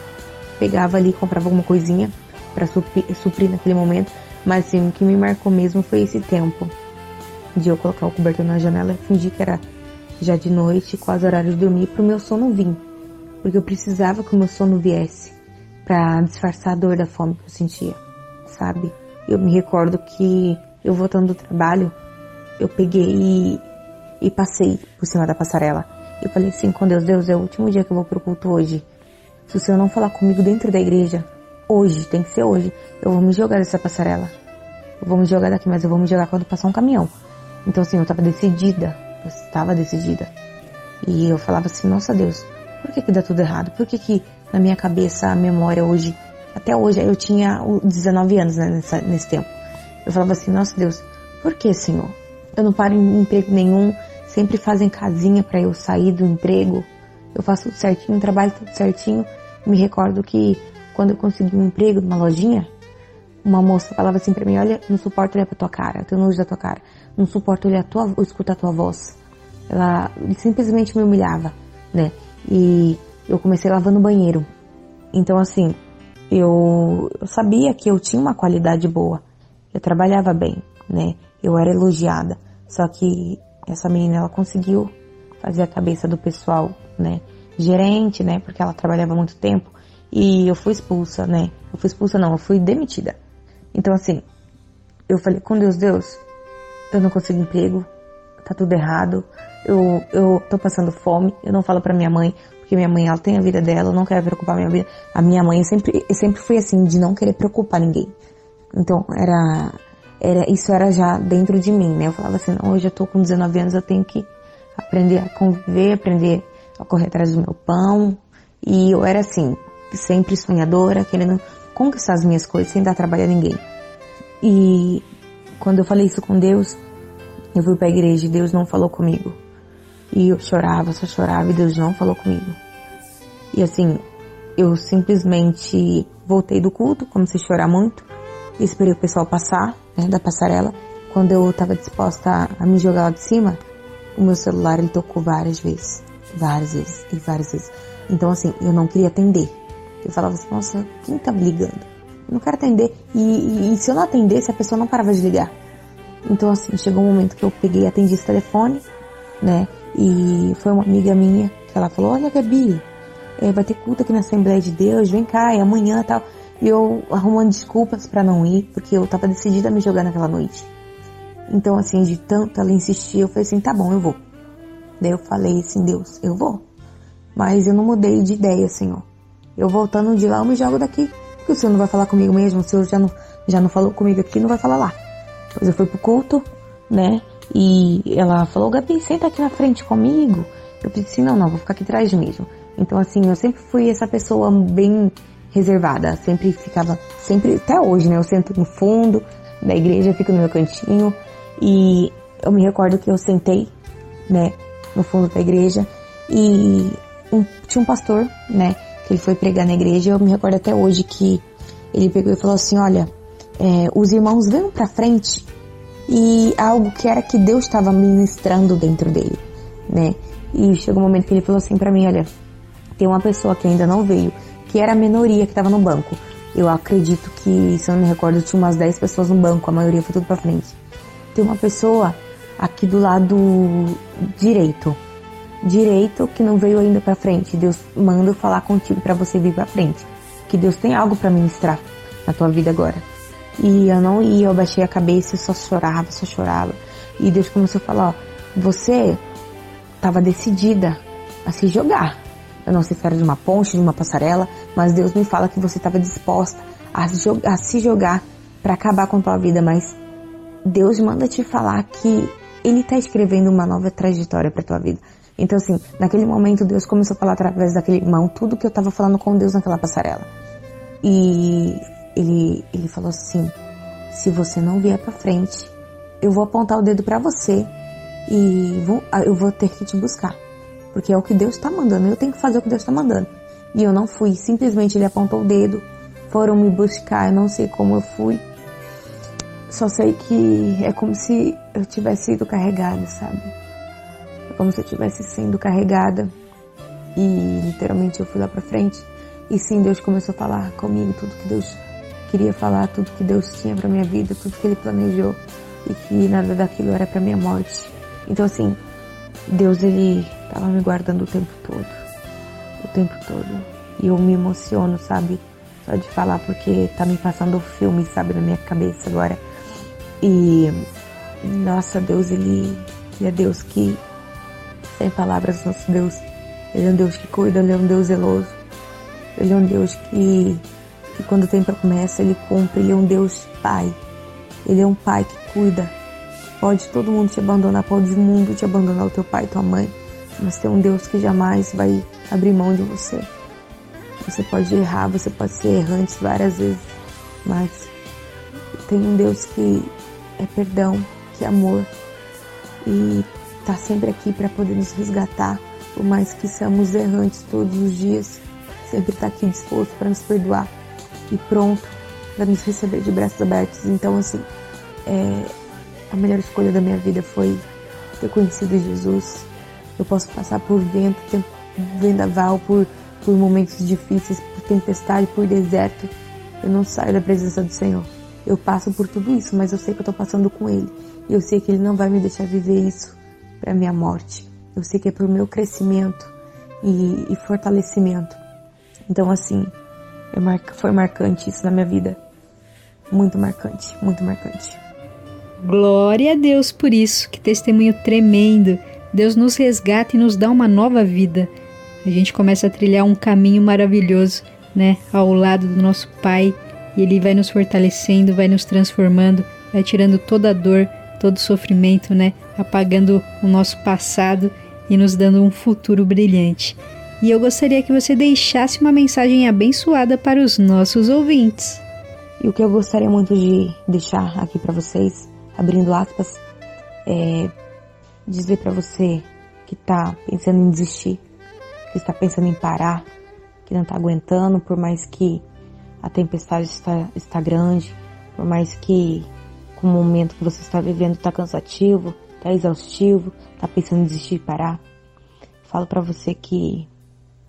pegava ali, comprava alguma coisinha para suprir, suprir naquele momento. Mas, assim, o que me marcou mesmo foi esse tempo de eu colocar o cobertor na janela fingir que era já de noite, quase horário de dormir, pro meu sono vir. Porque eu precisava que o meu sono viesse para disfarçar a dor da fome que eu sentia, sabe? Eu me recordo que eu voltando do trabalho, eu peguei e, e passei por cima da passarela. Eu falei assim com Deus, Deus, é o último dia que eu vou pro culto hoje. Se o Senhor não falar comigo dentro da igreja, hoje, tem que ser hoje. Eu vou me jogar dessa passarela. Eu vou me jogar daqui, mas eu vou me jogar quando passar um caminhão. Então assim, eu tava decidida. Eu estava decidida. E eu falava assim, nossa Deus, por que que dá tudo errado? Por que que na minha cabeça a memória hoje, até hoje, eu tinha o- 19 anos né, nessa- nesse tempo. Eu falava assim, nossa Deus, por que Senhor? Eu não paro em emprego nenhum, sempre fazem casinha para eu sair do emprego. Eu faço tudo certinho, trabalho tudo certinho. Me recordo que quando eu consegui um emprego numa lojinha, uma moça falava assim pra mim, olha, não suporto olhar pra tua cara, eu tenho nojo da tua cara. Não suporto olhar tua, ou escutar tua voz. Ela simplesmente me humilhava, né? E eu comecei lavando banheiro. Então assim, eu, eu sabia que eu tinha uma qualidade boa. Eu trabalhava bem, né? Eu era elogiada. Só que essa menina, ela conseguiu fazer a cabeça do pessoal, né? Gerente, né? Porque ela trabalhava muito tempo. E eu fui expulsa, né? Eu fui expulsa não, eu fui demitida. Então assim, eu falei, com Deus, Deus, eu não consigo emprego, tá tudo errado, eu, eu tô passando fome, eu não falo pra minha mãe, porque minha mãe, ela tem a vida dela, eu não quero preocupar minha vida. A minha mãe, eu sempre, eu sempre fui assim, de não querer preocupar ninguém. Então, era, era, isso era já dentro de mim, né? Eu falava assim, hoje eu tô com 19 anos, eu tenho que aprender a conviver, aprender a correr atrás do meu pão. E eu era assim, sempre sonhadora, querendo conquistar as minhas coisas sem dar trabalho a ninguém. E quando eu falei isso com Deus, eu fui pra igreja e Deus não falou comigo. E eu chorava, só chorava e Deus não falou comigo. E assim, eu simplesmente voltei do culto, comecei a chorar muito. Esperei o pessoal passar, né, da passarela. Quando eu tava disposta a, a me jogar lá de cima, o meu celular ele tocou várias vezes. Várias vezes e várias vezes. Então assim, eu não queria atender. Eu falava assim, nossa, quem tá me ligando? Eu não quero atender. E, e- e se eu não atendesse, a pessoa não parava de ligar. Então assim, chegou um momento que eu peguei e atendi esse telefone, né? E foi uma amiga minha que ela falou, olha Gabi, eh, vai ter culto aqui na Assembleia de Deus, vem cá, é amanhã tal. E eu arrumando desculpas pra não ir, porque eu tava decidida a me jogar naquela noite. Então assim, de tanto ela insistir, eu falei assim, tá bom, eu vou. Daí eu falei assim, Deus, eu vou. Mas eu não mudei de ideia, Senhor. Eu voltando de lá, eu me jogo daqui. Porque o Senhor não vai falar comigo mesmo, o Senhor já não, já não falou comigo aqui, não vai falar lá. Depois eu fui pro culto, né? E ela falou, Gabi, senta aqui na frente comigo. Eu disse assim, não, não, vou ficar aqui atrás mesmo. Então assim, eu sempre fui essa pessoa bem reservada. Sempre ficava, sempre, até hoje, né? Eu sento no fundo da igreja, fico no meu cantinho. E eu me recordo que eu sentei, né? No fundo da igreja. E um- tinha um pastor, né? Que ele foi pregar na igreja. Eu me recordo até hoje que ele pegou e falou assim, olha, é, os irmãos venham pra frente e algo que era que Deus estava ministrando dentro dele, né? E chegou um momento que ele falou assim pra mim, olha, tem uma pessoa que ainda não veio, que era a minoria que estava no banco. Eu acredito que, se eu não me recordo, tinha umas 10 pessoas no banco, a maioria foi tudo pra frente. Tem uma pessoa aqui do lado direito, direito que não veio ainda pra frente. Deus manda eu falar contigo pra você vir pra frente. Que Deus tem algo pra ministrar na tua vida agora. E eu não ia, eu baixei a cabeça e só chorava, só chorava. E Deus começou a falar, ó, você estava decidida a se jogar. Eu não sei se era de uma ponte, de uma passarela, mas Deus me fala que você estava disposta a, a se jogar para acabar com a tua vida, mas Deus manda te falar que Ele está escrevendo uma nova trajetória para tua vida. Então assim, naquele momento Deus começou a falar através daquele irmão tudo que eu estava falando com Deus naquela passarela. E ele, ele falou assim, se você não vier para frente, eu vou apontar o dedo para você e vou, eu vou ter que te buscar. Porque é o que Deus está mandando, eu tenho que fazer o que Deus está mandando. E eu não fui, simplesmente ele apontou o dedo, foram me buscar, eu não sei como eu fui. Só sei que é como se eu tivesse sido carregada, sabe? É como se eu tivesse sendo carregada e literalmente eu fui lá pra frente. E sim, Deus começou a falar comigo tudo que Deus queria falar, tudo que Deus tinha pra minha vida, tudo que Ele planejou e que nada daquilo era pra minha morte. Então assim, Deus ele tava me guardando o tempo todo, o tempo todo. E eu me emociono, sabe? Só de falar porque tá me passando o filme, sabe, na minha cabeça agora. E nossa, Deus ele, ele é Deus que sem palavras, nosso Deus. Ele é um Deus que cuida, ele é um Deus zeloso. Ele é um Deus que que quando tem promessa, Ele cumpre. Ele é um Deus Pai. Ele é um Pai que cuida. Pode todo mundo te abandonar, pode o mundo te abandonar, o teu pai tua mãe. Mas tem um Deus que jamais vai abrir mão de você. Você pode errar, você pode ser errante várias vezes, mas tem um Deus que é perdão, que é amor e tá sempre aqui para poder nos resgatar, por mais que somos errantes todos os dias, sempre está aqui disposto para nos perdoar e pronto para nos receber de braços abertos. Então, assim, é, a melhor escolha da minha vida foi ter conhecido Jesus. Eu posso passar por vento, vendaval, por, por momentos difíceis, por tempestade, por deserto. Eu não saio da presença do Senhor. Eu passo por tudo isso, mas eu sei que eu estou passando com Ele. E eu sei que Ele não vai me deixar viver isso para minha morte. Eu sei que é para o meu crescimento e, e, fortalecimento. Então, assim, é mar... foi marcante isso na minha vida. Muito marcante, muito marcante. Glória a Deus por isso, que testemunho tremendo. Deus nos resgata e nos dá uma nova vida. A gente começa a trilhar um caminho maravilhoso, né, ao lado do nosso Pai, e ele vai nos fortalecendo, vai nos transformando, vai tirando toda a dor, todo o sofrimento, né, apagando o nosso passado e nos dando um futuro brilhante. E eu gostaria que você deixasse uma mensagem abençoada para os nossos ouvintes. E o que eu gostaria muito de deixar aqui para vocês abrindo aspas, é, dizer para você que está pensando em desistir, que está pensando em parar, que não está aguentando, por mais que a tempestade está, está grande, por mais que o momento que você está vivendo está cansativo, está exaustivo, está pensando em desistir e parar. Falo para você que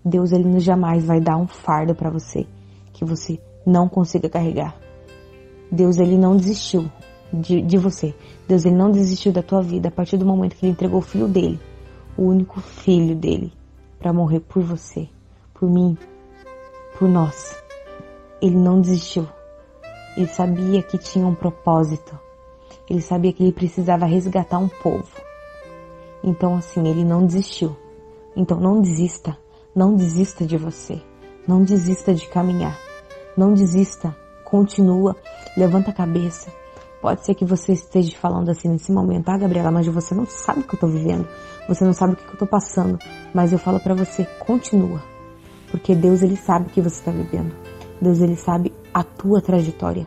Deus ele jamais vai dar um fardo para você que você não consiga carregar. Deus ele não desistiu de, de você. Deus ele não desistiu da tua vida a partir do momento que ele entregou o filho dele, o único filho dele, para morrer por você, por mim, por nós. Ele não desistiu. Ele sabia que tinha um propósito. Ele sabia que ele precisava resgatar um povo. Então assim, ele não desistiu. Então não desista, não desista de você. Não desista de caminhar. Não desista. Continua, levanta a cabeça, Pode ser que você esteja falando assim nesse momento, ah, Gabriela, mas você não sabe o que eu tô vivendo, você não sabe o que eu tô passando, mas eu falo para você, continua, porque Deus ele sabe o que você está vivendo, Deus ele sabe a tua trajetória,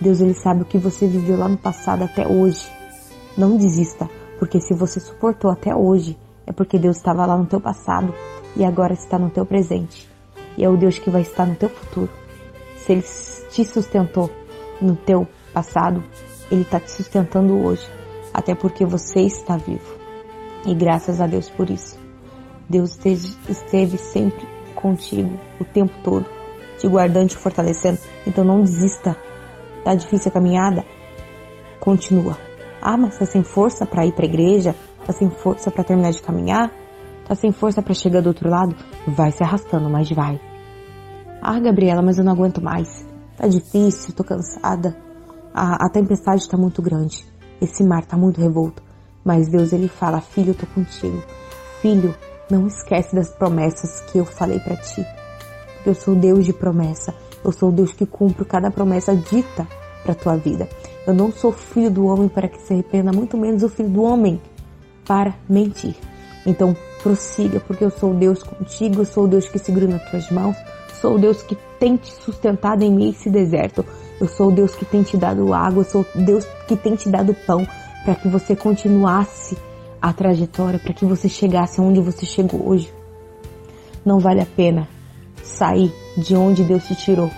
Deus ele sabe o que você viveu lá no passado até hoje. Não desista, porque se você suportou até hoje, é porque Deus estava lá no teu passado e agora está no teu presente. E é o Deus que vai estar no teu futuro. Se ele te sustentou no teu passado, ele está te sustentando hoje, até porque você está vivo. E graças a Deus por isso. Deus esteve, sempre contigo o tempo todo, te guardando, te fortalecendo. Então não desista. Tá difícil a caminhada? Continua. Ah, mas tá sem força para ir para a igreja? Tá sem força para terminar de caminhar? Tá sem força para chegar do outro lado? Vai se arrastando, mas vai. Ah, Gabriela, mas eu não aguento mais. Tá difícil, tô cansada a, a tempestade está muito grande, esse mar está muito revolto, mas Deus ele fala, filho, eu tô contigo. Filho, não esquece das promessas que eu falei para ti. Eu sou Deus de promessa. Eu sou Deus que cumpre cada promessa dita para tua vida. Eu não sou filho do homem para que se arrependa, muito menos o filho do homem para mentir. Então, prossiga, porque eu sou Deus contigo, eu sou Deus que segura nas tuas mãos, sou Deus que tem te sustentado em a esse deserto. Eu sou o Deus que tem te dado água, eu sou Deus que tem te dado pão para que você continuasse a trajetória, para que você chegasse onde você chegou hoje. Não vale a pena sair de onde Deus te tirou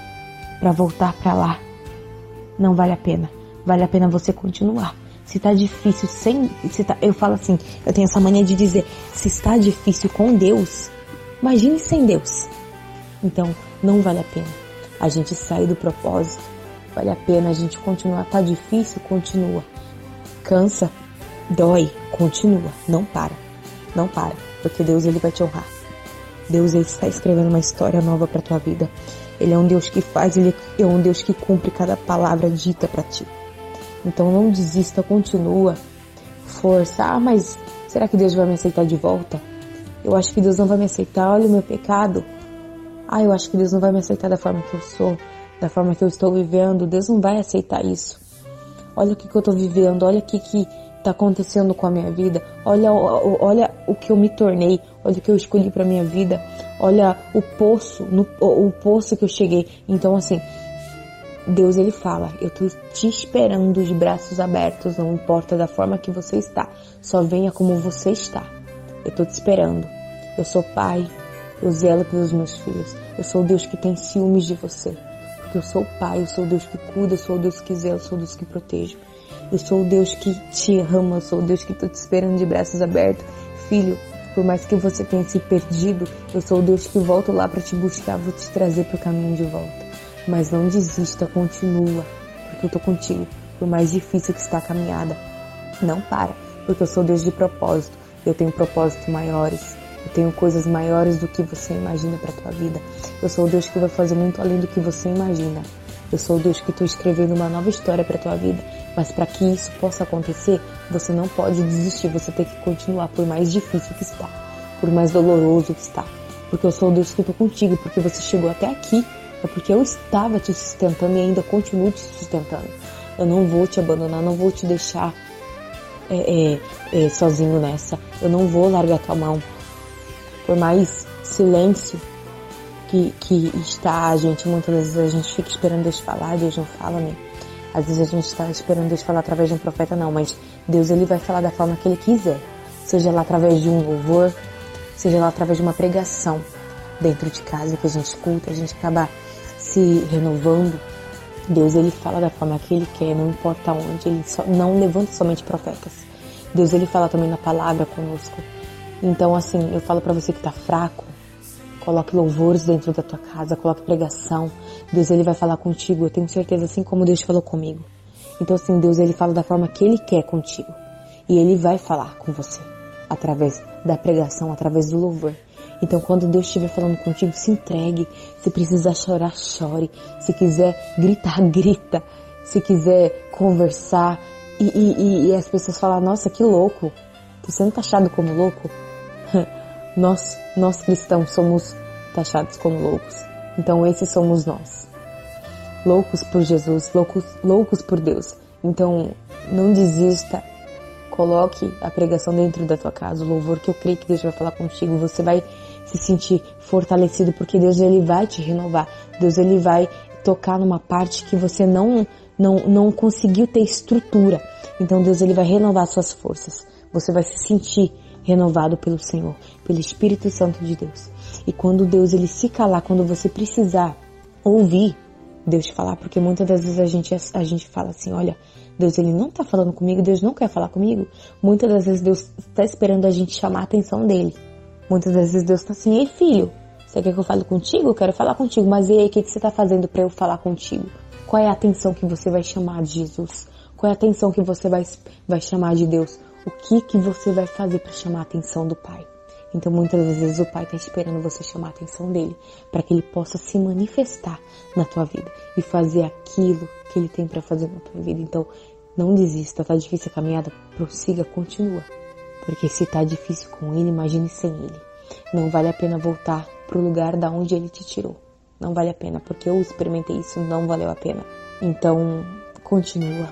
para voltar para lá. Não vale a pena. Vale a pena você continuar. Se tá difícil sem, se tá, eu falo assim, eu tenho essa mania de dizer, se está difícil com Deus, imagine sem Deus. Então, não vale a pena a gente sair do propósito, Vale a pena a gente continuar. Tá difícil? Continua. Cansa? Dói? Continua. Não para. Não para. Porque Deus ele vai te honrar. Deus ele está escrevendo uma história nova para tua vida. Ele é um Deus que faz, ele é um Deus que cumpre cada palavra dita para ti. Então não desista, continua. Força. Ah, mas será que Deus vai me aceitar de volta? Eu acho que Deus não vai me aceitar. Olha o meu pecado. Ah, eu acho que Deus não vai me aceitar da forma que eu sou da forma que eu estou vivendo, Deus não vai aceitar isso. Olha o que, que eu estou vivendo, olha o que está acontecendo com a minha vida, olha, olha o que eu me tornei, olha o que eu escolhi para minha vida, olha o poço, no, o poço que eu cheguei. Então assim, Deus ele fala, eu tô te esperando de braços abertos, não importa da forma que você está, só venha como você está. Eu tô te esperando. Eu sou pai, eu zelo pelos meus filhos. Eu sou o Deus que tem ciúmes de você. Eu sou o pai, eu sou o Deus que cuida, eu sou o Deus que zela, eu sou o Deus que protege. Eu sou o Deus que te ama, eu sou o Deus que tô te esperando de braços abertos. Filho, por mais que você tenha se perdido, eu sou o Deus que volto lá para te buscar, vou te trazer pro caminho de volta. Mas não desista, continua, porque eu tô contigo. Por mais difícil que está a caminhada, não para, porque eu sou Deus de propósito. Eu tenho propósitos maiores. Eu tenho coisas maiores do que você imagina para tua vida. Eu sou o Deus que vai fazer muito além do que você imagina. Eu sou o Deus que estou escrevendo uma nova história para tua vida. Mas para que isso possa acontecer, você não pode desistir. Você tem que continuar, por mais difícil que está, por mais doloroso que está. Porque eu sou o Deus que estou contigo, porque você chegou até aqui. É porque eu estava te sustentando e ainda continuo te sustentando. Eu não vou te abandonar, não vou te deixar é, é, é, sozinho nessa. Eu não vou largar tua mão. Por mais silêncio que, que está a gente, muitas vezes a gente fica esperando Deus falar, Deus não fala, né? Às vezes a gente está esperando Deus falar através de um profeta, não, mas Deus ele vai falar da forma que ele quiser. Seja lá através de um louvor, seja lá através de uma pregação dentro de casa que a gente escuta, a gente acaba se renovando. Deus ele fala da forma que ele quer, não importa onde, ele só, não levanta somente profetas. Deus ele fala também na palavra conosco. Então assim, eu falo para você que tá fraco, coloque louvores dentro da tua casa, coloque pregação. Deus ele vai falar contigo, eu tenho certeza assim como Deus falou comigo. Então assim, Deus ele fala da forma que ele quer contigo. E ele vai falar com você através da pregação, através do louvor. Então, quando Deus estiver falando contigo, se entregue. Se precisar chorar, chore. Se quiser gritar, grita. Se quiser conversar e, e, e as pessoas falar, nossa, que louco. Tô sendo taxado como louco. Nós, nós cristãos somos taxados como loucos. Então, esses somos nós. Loucos por Jesus, loucos, loucos por Deus. Então, não desista. Coloque a pregação dentro da tua casa, o louvor que eu creio que Deus vai falar contigo. Você vai se sentir fortalecido porque Deus ele vai te renovar. Deus ele vai tocar numa parte que você não não não conseguiu ter estrutura. Então Deus ele vai renovar suas forças. Você vai se sentir renovado pelo Senhor, pelo Espírito Santo de Deus. E quando Deus ele se calar, quando você precisar ouvir Deus falar, porque muitas das vezes a gente a gente fala assim, olha, Deus ele não está falando comigo, Deus não quer falar comigo. Muitas das vezes Deus está esperando a gente chamar a atenção dele. Muitas das vezes Deus está assim, ei filho, você quer que eu fale contigo? Eu quero falar contigo, mas e aí, o que, que você está fazendo para eu falar contigo? Qual é a atenção que você vai chamar de Jesus? Qual é a atenção que você vai, vai chamar de Deus? O que que você vai fazer para chamar a atenção do Pai? Então muitas vezes o Pai está esperando você chamar a atenção dele, para que ele possa se manifestar na tua vida e fazer aquilo que ele tem para fazer na tua vida. Então não desista, tá difícil a caminhada, prossiga, continua. Porque se tá difícil com ele, imagine sem ele. Não vale a pena voltar pro lugar da onde ele te tirou. Não vale a pena, porque eu experimentei isso, não valeu a pena. Então, continua,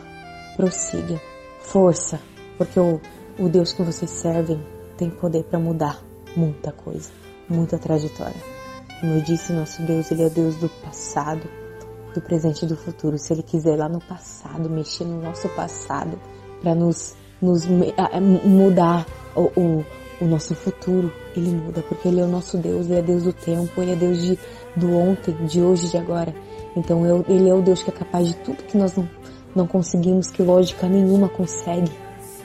prossiga, força, porque o, o Deus que vocês servem tem poder para mudar muita coisa, muita trajetória. Como eu disse, nosso Deus, ele é Deus do passado, do presente e do futuro. Se ele quiser lá no passado, mexer no nosso passado para nos nos mudar o, o, o, nosso futuro, ele muda, porque ele é o nosso Deus, ele é Deus do tempo, ele é Deus de, do ontem, de hoje, de agora. Então ele é o Deus que é capaz de tudo que nós não, não conseguimos, que lógica nenhuma consegue.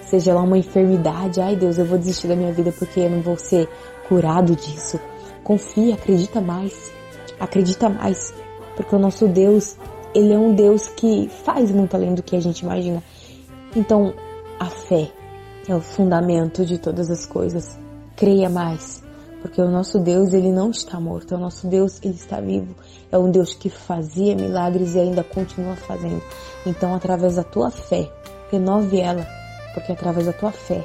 Seja lá uma enfermidade, ai Deus, eu vou desistir da minha vida porque eu não vou ser curado disso. Confia, acredita mais, acredita mais, porque o nosso Deus, ele é um Deus que faz muito além do que a gente imagina. Então, a fé é o fundamento de todas as coisas. Creia mais, porque o nosso Deus, ele não está morto. O nosso Deus, ele está vivo. É um Deus que fazia milagres e ainda continua fazendo. Então, através da tua fé, renove ela, porque através da tua fé,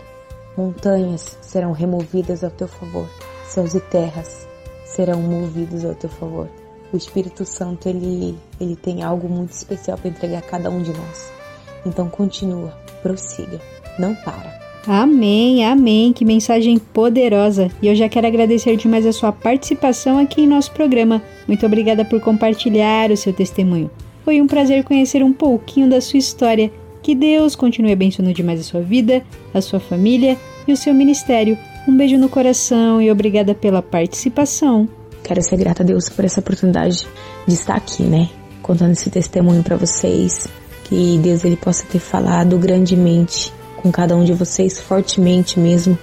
montanhas serão removidas ao teu favor, céus e terras serão movidos ao teu favor. O Espírito Santo, ele, ele tem algo muito especial para entregar a cada um de nós. Então continua, prossiga, não para. Amém, amém. Que mensagem poderosa. E eu já quero agradecer demais a sua participação aqui em nosso programa. Muito obrigada por compartilhar o seu testemunho. Foi um prazer conhecer um pouquinho da sua história. Que Deus continue abençoando demais a sua vida, a sua família e o seu ministério. Um beijo no coração e obrigada pela participação. Quero ser grata a Deus por essa oportunidade de estar aqui, né? Contando esse testemunho para vocês. Que Deus ele possa ter falado grandemente com cada um de vocês, fortemente mesmo.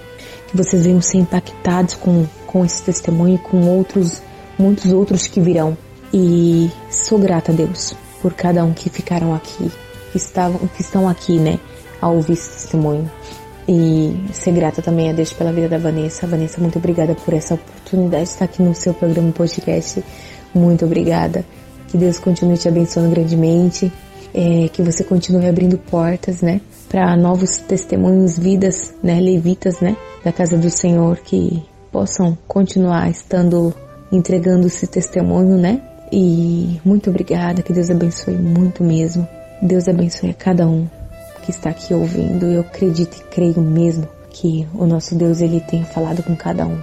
Que vocês venham ser impactados com, com esse testemunho e com outros, muitos outros que virão. E sou grata a Deus por cada um que ficaram aqui, que, estavam, que estão aqui, né, a ouvir esse testemunho. E ser grata também a Deus pela vida da Vanessa. Vanessa, muito obrigada por essa oportunidade de estar aqui no seu programa podcast. Muito obrigada. Que Deus continue te abençoando grandemente. É, que você continue abrindo portas, né? Para novos testemunhos, vidas, né? Levitas, né? Da casa do Senhor que possam continuar estando entregando esse testemunho, né? E muito obrigada. Que Deus abençoe muito mesmo. Deus abençoe a cada um que está aqui ouvindo. Eu acredito e creio mesmo que o nosso Deus ele tem falado com cada um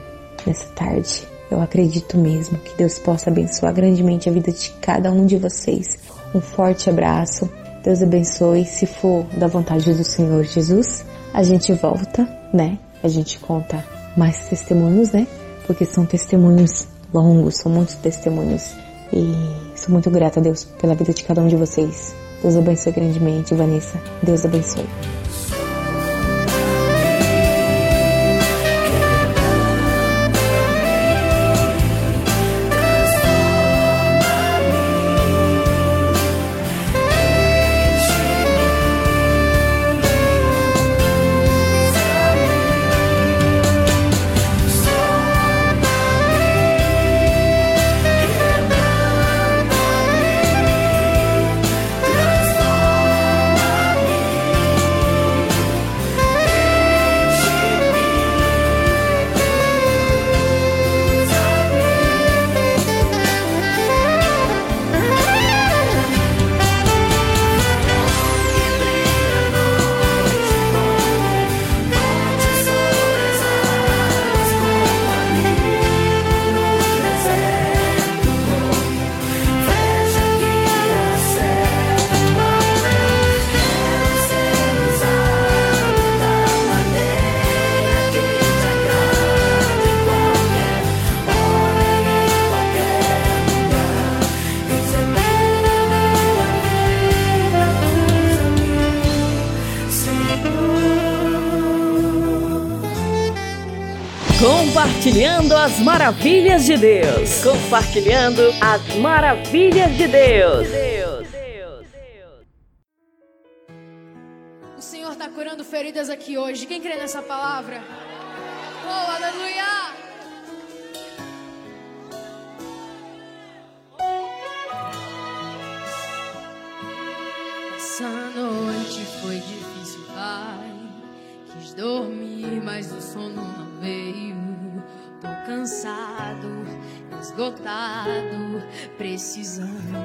nessa tarde. Eu acredito mesmo que Deus possa abençoar grandemente a vida de cada um de vocês. Um forte abraço. Deus abençoe. Se for da vontade do Senhor Jesus, a gente volta, né? A gente conta mais testemunhos, né? Porque são testemunhos longos, são muitos testemunhos. E sou muito grata a Deus pela vida de cada um de vocês. Deus abençoe grandemente, Vanessa. Deus abençoe. Compartilhando as maravilhas de Deus. Compartilhando as maravilhas de Deus. O Senhor está curando feridas aqui hoje. Quem crê nessa palavra? Oh, aleluia! Essa noite foi pai. Quis dormir, mas o sono não veio. Tô cansado, esgotado, precisando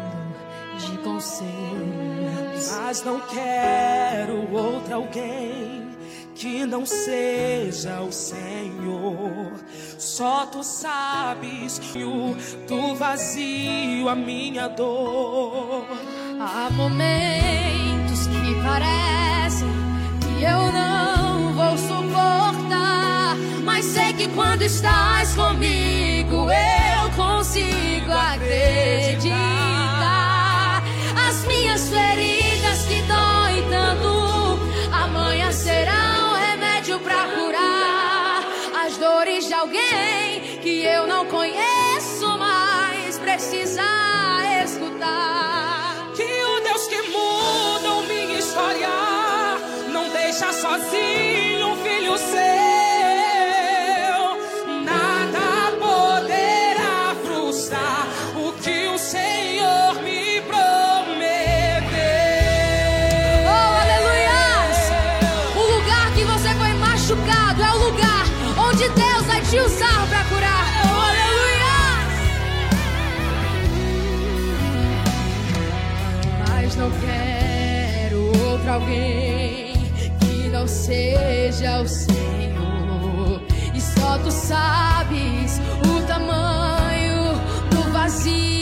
de conselhos. Mas não quero outro alguém que não seja o Senhor. Só tu sabes o do vazio a minha dor. Há momentos que parecem que eu não mas sei que quando estás comigo eu consigo acreditar. As minhas feridas que doem tanto, amanhã serão remédio pra curar as dores de alguém que eu não conheço, mas precisa escutar. Que o Deus que muda minha história não deixa sozinho alguém que não seja o Senhor. E só tu sabes o tamanho do vazio,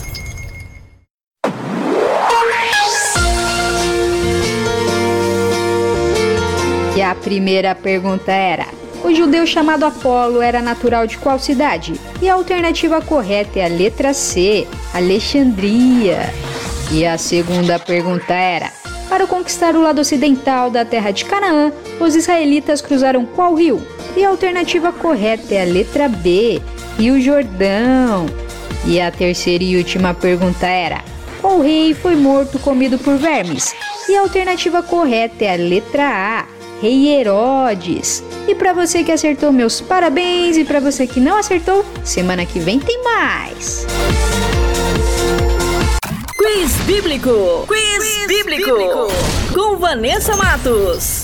E a primeira pergunta era: O judeu chamado Apolo era natural de qual cidade? E a alternativa correta é a letra C, Alexandria. E a segunda pergunta era: Para conquistar o lado ocidental da terra de Canaã, os israelitas cruzaram qual rio? E a alternativa correta é a letra B, Rio Jordão. E a terceira e última pergunta era: Qual rei foi morto comido por vermes? E a alternativa correta é a letra A, Rei Herodes. E para você que acertou, meus parabéns. E para você que não acertou, semana que vem tem mais. Quiz Bíblico. Quiz, bíblico. Com Vanessa Matos.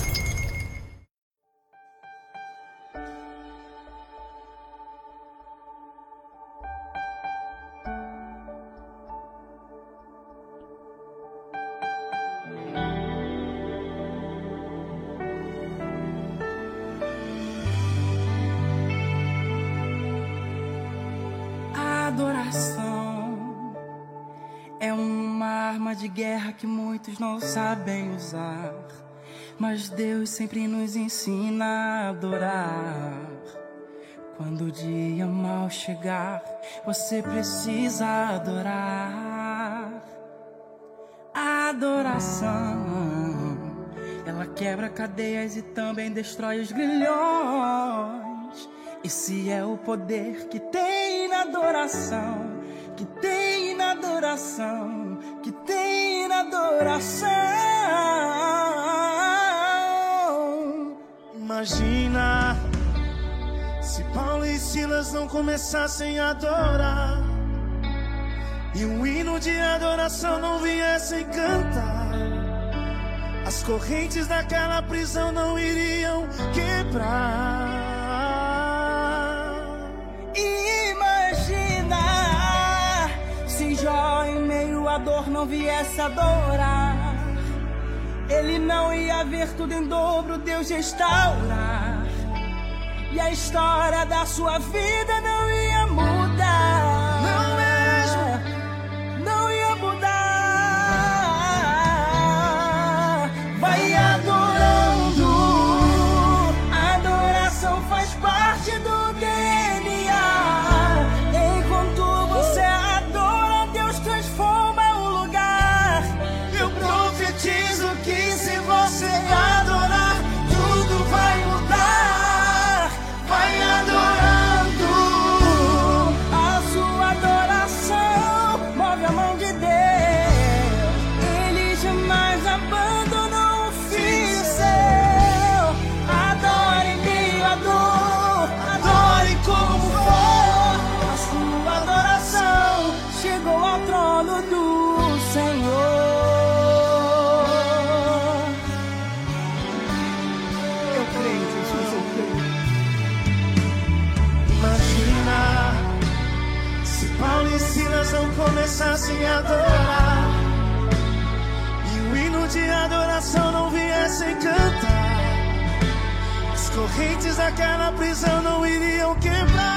muitos não sabem usar, mas Deus sempre nos ensina a adorar. Quando o dia mal chegar, você precisa adorar. A adoração, ela quebra cadeias e também destrói os grilhões. Esse é o poder que tem na adoração, que tem coração que tem na adoração. Imagina se Paulo e Silas não começassem a adorar e um hino de adoração não viessem cantar. As correntes daquela prisão não iriam quebrar. Dor não viesse adorar, ele não ia ver tudo em dobro, Deus restaurar. E a história da sua vida não ia mudar. coração não viessem cantar, as correntes daquela prisão não iriam quebrar.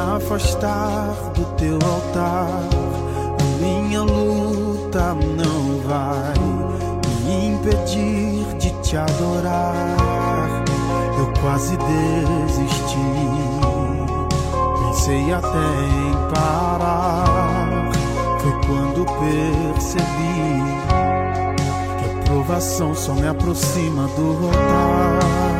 Afastar do teu altar. A minha luta não vai me impedir de te adorar. Eu quase desisti, pensei até em parar. Foi quando percebi que a provação só me aproxima do altar.